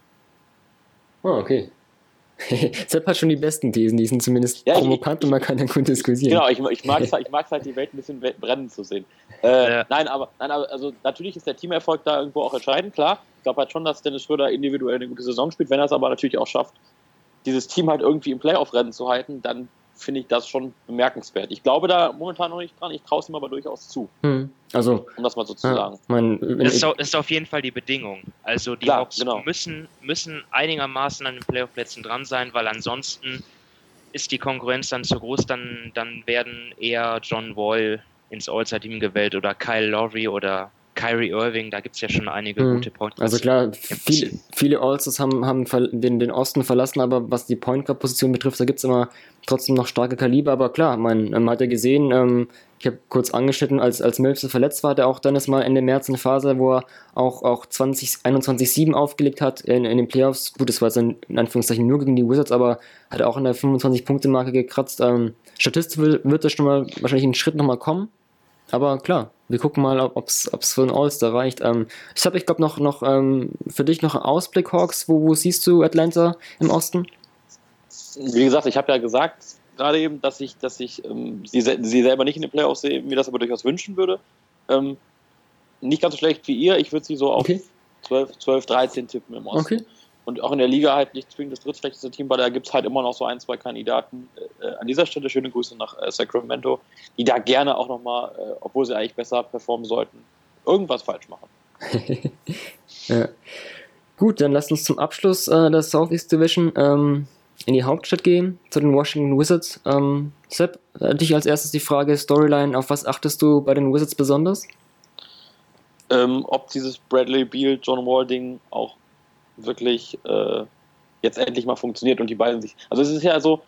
S1: Oh, okay. Sepp hat schon die besten Thesen, die sind zumindest ja, provokant und man kann dann gut diskutieren.
S2: Genau, ich, ich mag es halt, halt, die Welt ein bisschen brennen zu sehen. Äh, ja. Nein, aber, nein, aber also natürlich ist der Teamerfolg da irgendwo auch entscheidend, klar. Ich glaube halt schon, dass Dennis Schröder individuell eine gute Saison spielt. Wenn er es aber natürlich auch schafft, dieses Team halt irgendwie im Playoff-Rennen zu halten, dann finde ich das schon bemerkenswert. Ich glaube da momentan noch nicht dran, ich traue es ihm aber durchaus zu.
S1: Hm. Also,
S2: um das mal so zu ja, sagen.
S3: Mein, das ist, ist, auf jeden Fall die Bedingung. Also die Klar, Hawks genau. müssen, müssen einigermaßen an den Playoff-Plätzen dran sein, weil ansonsten ist die Konkurrenz dann zu groß, dann, dann werden eher John Wall ins All-Star-Team gewählt oder Kyle Lowry oder Kyrie Irving, da gibt es ja schon einige mhm. gute
S1: Point Also klar, viele, viele Allstars haben, haben den, den Osten verlassen, aber was die Point Guard-Position betrifft, da gibt es immer trotzdem noch starke Kaliber. Aber klar, man, man hat ja gesehen, ähm, ich habe kurz angeschnitten, als, als Mills verletzt war, hat er auch dann mal Ende März eine Phase, wo er auch, auch 20, 21-7 aufgelegt hat in, in den Playoffs. Gut, das war jetzt in Anführungszeichen nur gegen die Wizards, aber hat er auch in der 25-Punkte-Marke gekratzt. Ähm, statistisch wird das schon mal wahrscheinlich einen Schritt nochmal kommen. Aber klar, wir gucken mal, ob es für ein All-Star reicht. Ähm, ich habe, ich glaube, noch, noch ähm, für dich noch einen Ausblick, Hawks. Wo, wo siehst du Atlanta im Osten?
S2: Wie gesagt, ich habe ja gesagt, gerade eben, dass ich, dass ich ähm, sie, sie selber nicht in den Playoffs sehe, mir das aber durchaus wünschen würde. Ähm, nicht ganz so schlecht wie ihr. Ich würde sie so auf okay. 12, 12, 13 tippen im Osten. Okay und auch in der Liga halt nicht zwingend das drittschlechteste Team, weil da gibt es halt immer noch so ein, zwei Kandidaten. Äh, an dieser Stelle schöne Grüße nach äh, Sacramento, die da gerne auch nochmal, äh, obwohl sie eigentlich besser performen sollten, irgendwas falsch machen.
S1: ja. Gut, dann lasst uns zum Abschluss äh, der Southeast Division ähm, in die Hauptstadt gehen, zu den Washington Wizards. Ähm, Sepp, äh, dich als erstes die Frage Storyline, auf was achtest du bei den Wizards besonders?
S2: Ähm, ob dieses Bradley Beal, John Wall Ding auch wirklich äh, jetzt endlich mal funktioniert und die beiden sich. Also es ist ja so,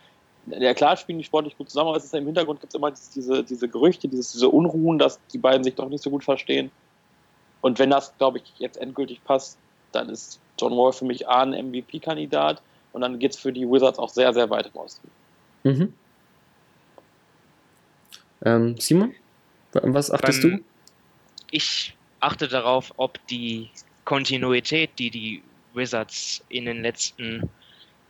S2: ja klar spielen die sportlich gut zusammen, aber es ist ja im Hintergrund gibt es immer diese, diese Gerüchte, dieses, diese Unruhen, dass die beiden sich doch nicht so gut verstehen. Und wenn das, glaube ich, jetzt endgültig passt, dann ist John Wall für mich A ein MVP-Kandidat und dann geht es für die Wizards auch sehr, sehr weit im Osten.
S1: Mhm. Ähm, Simon, was achtest Beim, du?
S3: Ich achte darauf, ob die Kontinuität, die die Wizards in den letzten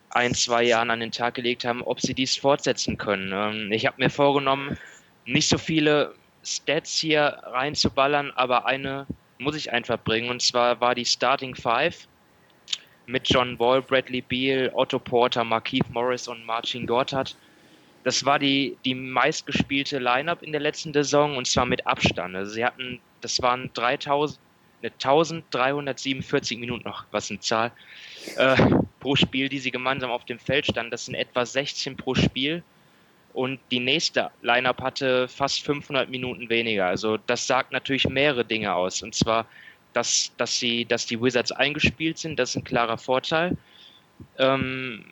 S3: ein, zwei Jahren an den Tag gelegt haben, ob sie dies fortsetzen können. Ähm, ich habe mir vorgenommen, nicht so viele Stats hier reinzuballern, aber eine muss ich einfach bringen. Und zwar war die Starting Five mit John Wall, Bradley Beal, Otto Porter, Markeith Morris und Marcin Gortat. Das war die, die meistgespielte Lineup in der letzten Saison und zwar mit Abstand. Also sie hatten, das waren 3000, 1347 Minuten noch, was eine Zahl, äh, pro Spiel, die sie gemeinsam auf dem Feld standen. Das sind etwa 16 pro Spiel. Und die nächste Lineup hatte fast 500 Minuten weniger. Also das sagt natürlich mehrere Dinge aus. Und zwar, dass, dass, sie, dass die Wizards eingespielt sind, das ist ein klarer Vorteil. Ähm,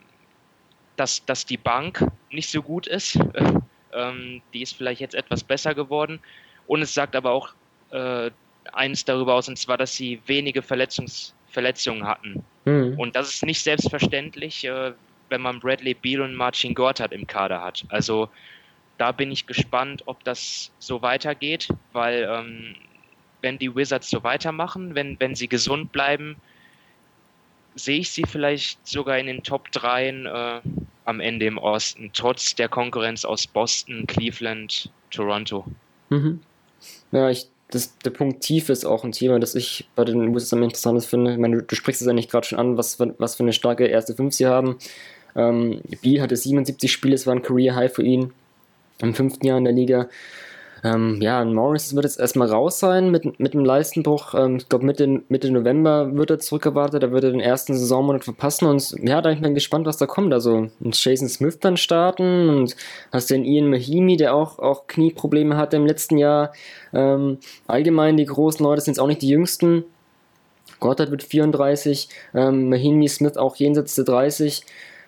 S3: dass, dass die Bank nicht so gut ist. ähm, die ist vielleicht jetzt etwas besser geworden. Und es sagt aber auch äh, eins darüber aus, und zwar, dass sie wenige Verletzungs Verletzungen hatten. Mhm. Und das ist nicht selbstverständlich, äh, wenn man Bradley Beal und Marcin Gortat im Kader hat. Also da bin ich gespannt, ob das so weitergeht, weil ähm, wenn die Wizards so weitermachen, wenn, wenn sie gesund bleiben, sehe ich sie vielleicht sogar in den Top 3 äh, am Ende im Osten, trotz der Konkurrenz aus Boston, Cleveland, Toronto.
S1: Mhm. Ja, ich das, der Punkt Tiefe ist auch ein Thema, das ich bei den Wizards am interessantesten finde. Ich meine, du, du sprichst es eigentlich gerade schon an, was, was für eine starke erste Fünf sie haben. Ähm, Beal hatte 77 Spiele, es war ein Career High für ihn im fünften Jahr in der Liga. Ähm, ja, Morris wird jetzt erstmal raus sein mit, mit dem Leistenbruch. Ähm, ich glaube, Mitte, Mitte November wird er zurückerwartet. Da wird er den ersten Saisonmonat verpassen. Und ja, da bin ich mal gespannt, was da kommt. Also, Jason Smith dann starten und hast den Ian Mahimi, der auch, auch Knieprobleme hatte im letzten Jahr. Ähm, allgemein, die großen Leute sind jetzt auch nicht die jüngsten. Goddard wird 34, ähm, Mahinmi Smith auch jenseits der 30.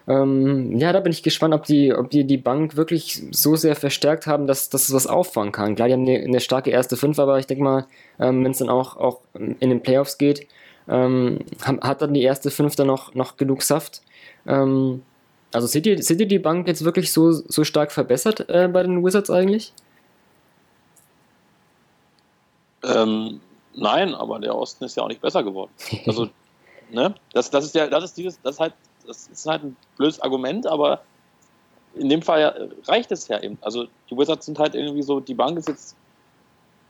S1: Ähm, ja, da bin ich gespannt, ob die, ob die die Bank wirklich so sehr verstärkt haben, dass, dass es was auffangen kann. Klar, die haben eine, eine starke erste Fünf, aber ich denke mal, ähm, wenn es dann auch, auch in den Playoffs geht, ähm, hat dann die erste Fünf dann noch, noch genug Saft. Ähm, also seht ihr, seht ihr die Bank jetzt wirklich so, so stark verbessert äh, bei den Wizards eigentlich?
S2: Ähm, nein, aber der Osten ist ja auch nicht besser geworden. Also, ne? Das, das ist ja, das ist dieses, das ist halt das ist halt ein blödes Argument, aber in dem Fall reicht es ja eben. Also die Wizards sind halt irgendwie so, die Bank ist jetzt,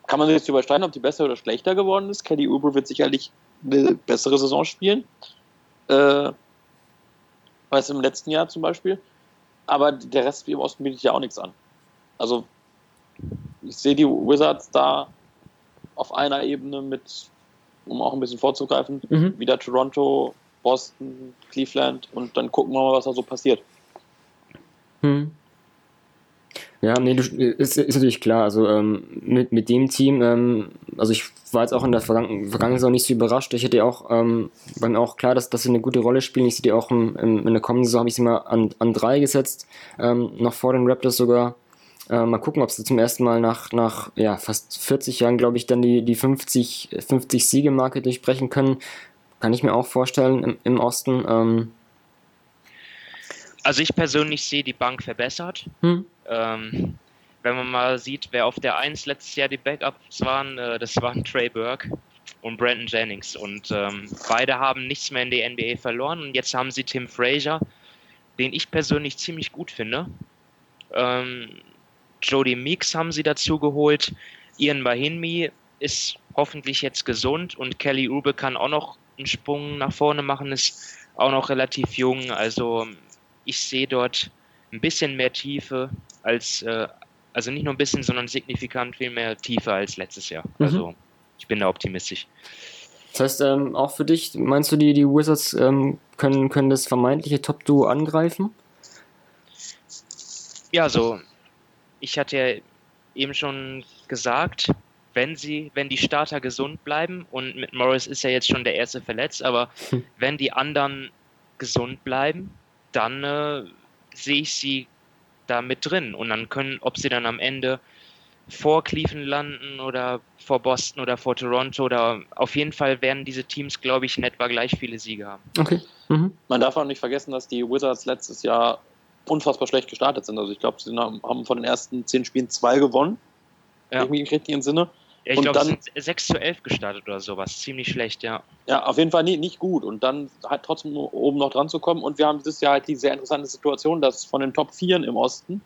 S2: kann man sich jetzt überstreiten, ob die besser oder schlechter geworden ist. Kelly Oubre wird sicherlich eine bessere Saison spielen. Äh, als im letzten Jahr zum Beispiel. Aber der Rest wie im Osten bietet ja auch nichts an. Also ich sehe die Wizards da auf einer Ebene mit, um auch ein bisschen vorzugreifen, mhm. wieder Toronto, Boston, Cleveland und dann gucken wir mal, was da so passiert.
S1: Hm. Ja, nee, du, ist, ist natürlich klar. Also ähm, mit, mit dem Team, ähm, also ich war jetzt auch in der vergangenen, vergangenen Saison nicht so überrascht. Ich hätte auch, ähm, war mir auch klar, dass, dass sie eine gute Rolle spielen. Ich sehe die auch im, im, in der kommenden Saison, habe ich sie mal an, an drei gesetzt, ähm, noch vor den Raptors sogar. Äh, mal gucken, ob sie zum ersten Mal nach, nach ja, fast 40 Jahren, glaube ich, dann die, die 50, 50 Siege-Marke durchbrechen können. Kann ich mir auch vorstellen im, im Osten. Ähm.
S3: Also ich persönlich sehe die Bank verbessert. Hm. Ähm, wenn man mal sieht, wer auf der 1 letztes Jahr die Backups waren, äh, das waren Trey Burke und Brandon Jennings. Und ähm, beide haben nichts mehr in die NBA verloren. Und jetzt haben sie Tim Frazier, den ich persönlich ziemlich gut finde. Ähm, Jody Meeks haben sie dazu geholt. Ian Mahinmi ist hoffentlich jetzt gesund und Kelly Ube kann auch noch einen Sprung nach vorne machen, ist auch noch relativ jung. Also ich sehe dort ein bisschen mehr Tiefe als, äh, also nicht nur ein bisschen, sondern signifikant viel mehr Tiefe als letztes Jahr. Mhm. Also ich bin da optimistisch.
S1: Das heißt, ähm, auch für dich, meinst du, die, die Wizards ähm, können, können das vermeintliche Top-Duo angreifen?
S3: Ja, so. Ich hatte ja eben schon gesagt, wenn sie, wenn die Starter gesund bleiben, und mit Morris ist ja jetzt schon der erste verletzt, aber hm. wenn die anderen gesund bleiben, dann äh, sehe ich sie da mit drin. Und dann können, ob sie dann am Ende vor Cleveland landen oder vor Boston oder vor Toronto oder auf jeden Fall werden diese Teams, glaube ich, in etwa gleich viele Siege haben.
S2: Okay. Mhm. Man darf auch nicht vergessen, dass die Wizards letztes Jahr unfassbar schlecht gestartet sind. Also ich glaube, sie haben von den ersten zehn Spielen zwei gewonnen. Ja. Irgendwie im richtigen Sinne.
S3: Ja, ich glaube, es sind 6 zu 11 gestartet oder sowas. Ziemlich schlecht, ja.
S2: Ja, auf jeden Fall nie, nicht gut. Und dann halt trotzdem oben noch dran zu kommen. Und wir haben dieses Jahr halt die sehr interessante Situation, dass von den Top 4 im Osten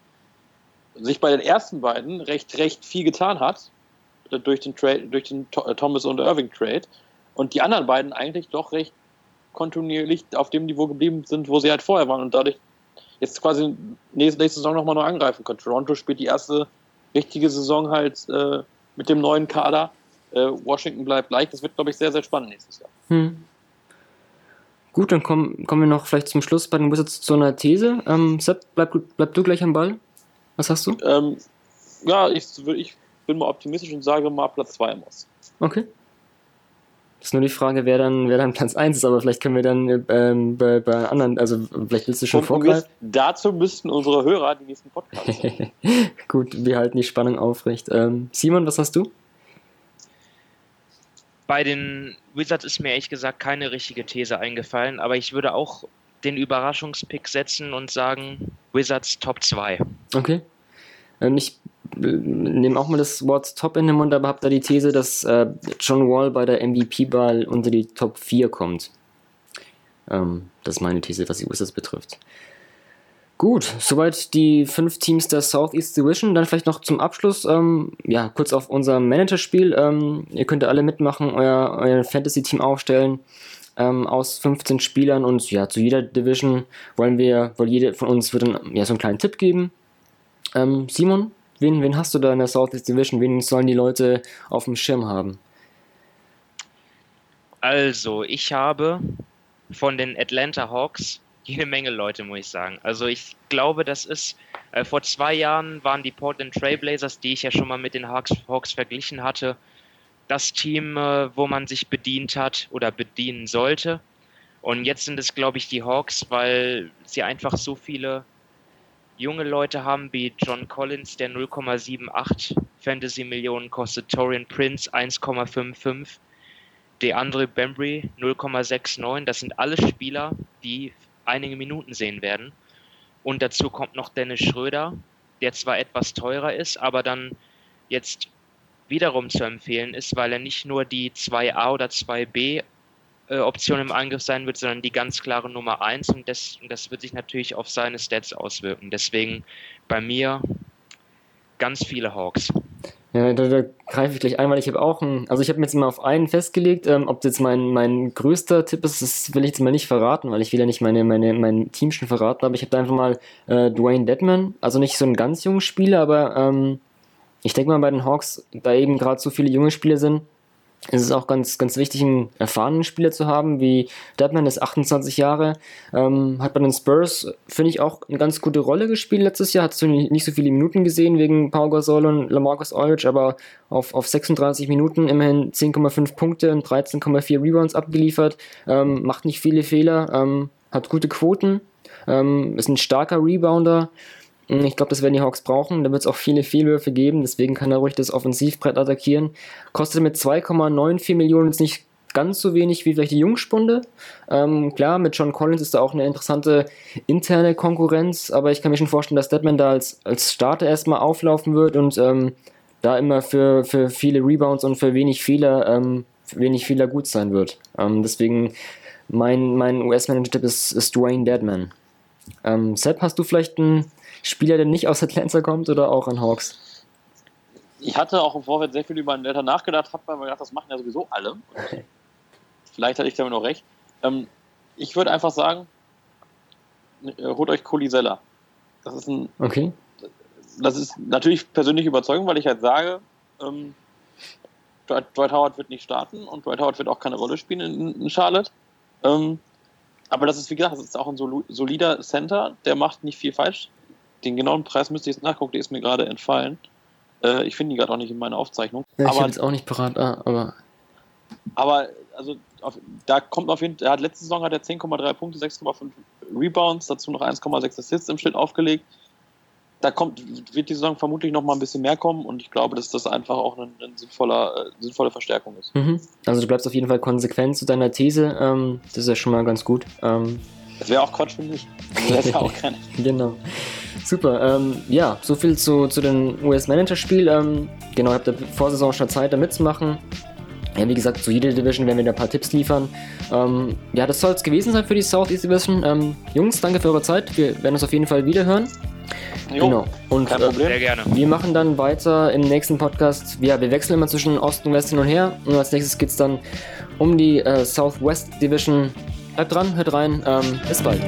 S2: sich bei den ersten beiden recht, recht viel getan hat. Durch den, Trade, durch den Thomas und Irving Trade. Und die anderen beiden eigentlich doch recht kontinuierlich auf dem Niveau geblieben sind, wo sie halt vorher waren. Und dadurch jetzt quasi nächste, nächste Saison nochmal neu angreifen können. Toronto spielt die erste richtige Saison halt. Äh, mit dem neuen Kader. Äh, Washington bleibt gleich. Das wird, glaube ich, sehr, sehr spannend nächstes Jahr. Hm.
S1: Gut, dann kommen, kommen wir noch vielleicht zum Schluss bei den Wizards zu einer These. Ähm, Sepp, bleib, bleib du gleich am Ball. Was hast du?
S2: Ähm, ja, ich, ich bin mal optimistisch und sage mal Platz 2 im Osten.
S1: Okay. Das ist nur die Frage, wer dann, wer dann Platz 1 ist, aber vielleicht können wir dann ähm, bei, bei, anderen, also vielleicht willst du schon vorgreifen.
S2: Dazu müssten unsere Hörer die nächsten Podcasts
S1: Gut, wir halten die Spannung aufrecht. Ähm, Simon, was hast du?
S3: Bei den Wizards ist mir ehrlich gesagt keine richtige These eingefallen, aber ich würde auch den Überraschungspick setzen und sagen Wizards Top 2.
S1: Okay. Ähm, ich nehme auch mal das Wort Top in den Mund, aber habe da die These, dass äh, John Wall bei der MVP-Ball unter die Top 4 kommt. Ähm, das ist meine These, was die Wizards betrifft. Gut, soweit die fünf Teams der Southeast Division. Dann vielleicht noch zum Abschluss, ähm, ja, kurz auf unser Managerspiel. Ähm, ihr könnt alle mitmachen, euer, euer Fantasy-Team aufstellen ähm, aus 15 Spielern und ja, zu jeder Division wollen wir, weil jede von uns wird dann ja so einen kleinen Tipp geben. Ähm, Simon, Wen, wen hast du da in der Southeast Division? Wen sollen die Leute auf dem Schirm haben?
S3: Also, ich habe von den Atlanta Hawks jede Menge Leute, muss ich sagen. Also ich glaube, das ist, äh, vor zwei Jahren waren die Portland Trailblazers, die ich ja schon mal mit den Hawks, Hawks verglichen hatte, das Team, äh, wo man sich bedient hat oder bedienen sollte. Und jetzt sind es, glaube ich, die Hawks, weil sie einfach so viele junge Leute haben wie John Collins, der 0,78 Fantasy-Millionen kostet, Torian Prince 1,55, DeAndre Bembry 0,69. Das sind alle Spieler, die einige Minuten sehen werden. Und dazu kommt noch Dennis Schröder, der zwar etwas teurer ist, aber dann jetzt wiederum zu empfehlen ist, weil er nicht nur die 2a oder 2b äh, Option im Angriff sein wird, sondern die ganz klare Nummer 1 und das, und das wird sich natürlich auf seine Stats auswirken. Deswegen bei mir ganz viele Hawks.
S1: Ja, da, da greife ich gleich ein, weil ich habe auch einen, also ich habe mir jetzt mal auf einen festgelegt, ähm, ob das jetzt mein, mein größter Tipp ist, das will ich jetzt mal nicht verraten, weil ich will ja nicht meine, meine, mein Team schon verraten, aber ich habe da einfach mal äh, Dwayne Deadman, also nicht so ein ganz junger Spieler, aber ähm, ich denke mal bei den Hawks, da eben gerade so viele junge Spieler sind, es ist auch ganz, ganz wichtig, einen erfahrenen Spieler zu haben, wie Deadman ist 28 Jahre, ähm, hat bei den Spurs, finde ich, auch eine ganz gute Rolle gespielt letztes Jahr, hat so nicht so viele Minuten gesehen wegen Paul Gasol und Lamarcus Aldridge, aber auf, auf 36 Minuten immerhin 10,5 Punkte und 13,4 Rebounds abgeliefert, ähm, macht nicht viele Fehler, ähm, hat gute Quoten, ähm, ist ein starker Rebounder, ich glaube, das werden die Hawks brauchen. Da wird es auch viele Fehlwürfe geben. Deswegen kann er ruhig das Offensivbrett attackieren. Kostet mit 2,94 Millionen jetzt nicht ganz so wenig wie vielleicht die Jungspunde. Ähm, klar, mit John Collins ist da auch eine interessante interne Konkurrenz. Aber ich kann mir schon vorstellen, dass Deadman da als, als Starter erstmal auflaufen wird und ähm, da immer für, für viele Rebounds und für wenig Fehler, ähm, für wenig Fehler gut sein wird. Ähm, deswegen mein, mein US-Manager-Tipp ist, ist Dwayne Deadman. Ähm, Sepp, hast du vielleicht einen Spieler, der nicht aus Atlanta kommt oder auch an Hawks?
S2: Ich hatte auch im Vorfeld sehr viel über einen Atlanta nachgedacht, habe mir gedacht, das machen ja sowieso alle. vielleicht hatte ich damit noch recht. Ähm, ich würde einfach sagen, äh, holt euch Colisella. Das ist ein.
S1: Okay.
S2: Das ist natürlich persönlich überzeugend, weil ich halt sage, ähm, Dwight Howard wird nicht starten und Dwight Howard wird auch keine Rolle spielen in, in Charlotte. Ähm, aber das ist, wie gesagt, das ist auch ein solider Center, der macht nicht viel falsch den genauen Preis müsste ich jetzt nachgucken, der ist mir gerade entfallen. Äh, ich finde ihn gerade auch nicht in meiner Aufzeichnung.
S1: Ja, ich habe jetzt auch nicht parat, ah, aber.
S2: Aber, also, auf, da kommt auf jeden Fall, hat letzte Saison hat er 10,3 Punkte, 6,5 Rebounds, dazu noch 1,6 Assists im Schnitt aufgelegt. Da kommt, wird die Saison vermutlich noch mal ein bisschen mehr kommen und ich glaube, dass das einfach auch eine, eine sinnvoller, äh, sinnvolle Verstärkung ist.
S1: Mhm. Also du bleibst auf jeden Fall konsequent zu deiner These, ähm, das ist ja schon mal ganz gut. Ähm,
S2: das wäre auch Quatsch, finde ich. Das wäre
S1: auch keine. genau. Super. Ähm, ja, so viel zu, zu den US-Manager-Spiel. Ähm, genau, habt ihr Vorsaison schon Zeit, da mitzumachen. Ja, wie gesagt, zu jeder Division werden wir da ein paar Tipps liefern. Ähm, ja, das soll es gewesen sein für die Southeast Division. Ähm, Jungs, danke für eure Zeit. Wir werden uns auf jeden Fall wiederhören.
S2: Jo, genau.
S1: Und
S3: kein Problem. Äh, Sehr gerne.
S1: wir machen dann weiter im nächsten Podcast. Ja, wir wechseln immer zwischen Osten und West hin und her. Und als nächstes geht es dann um die äh, Southwest Division. Bleibt dran, hört rein. Ähm, bis bald.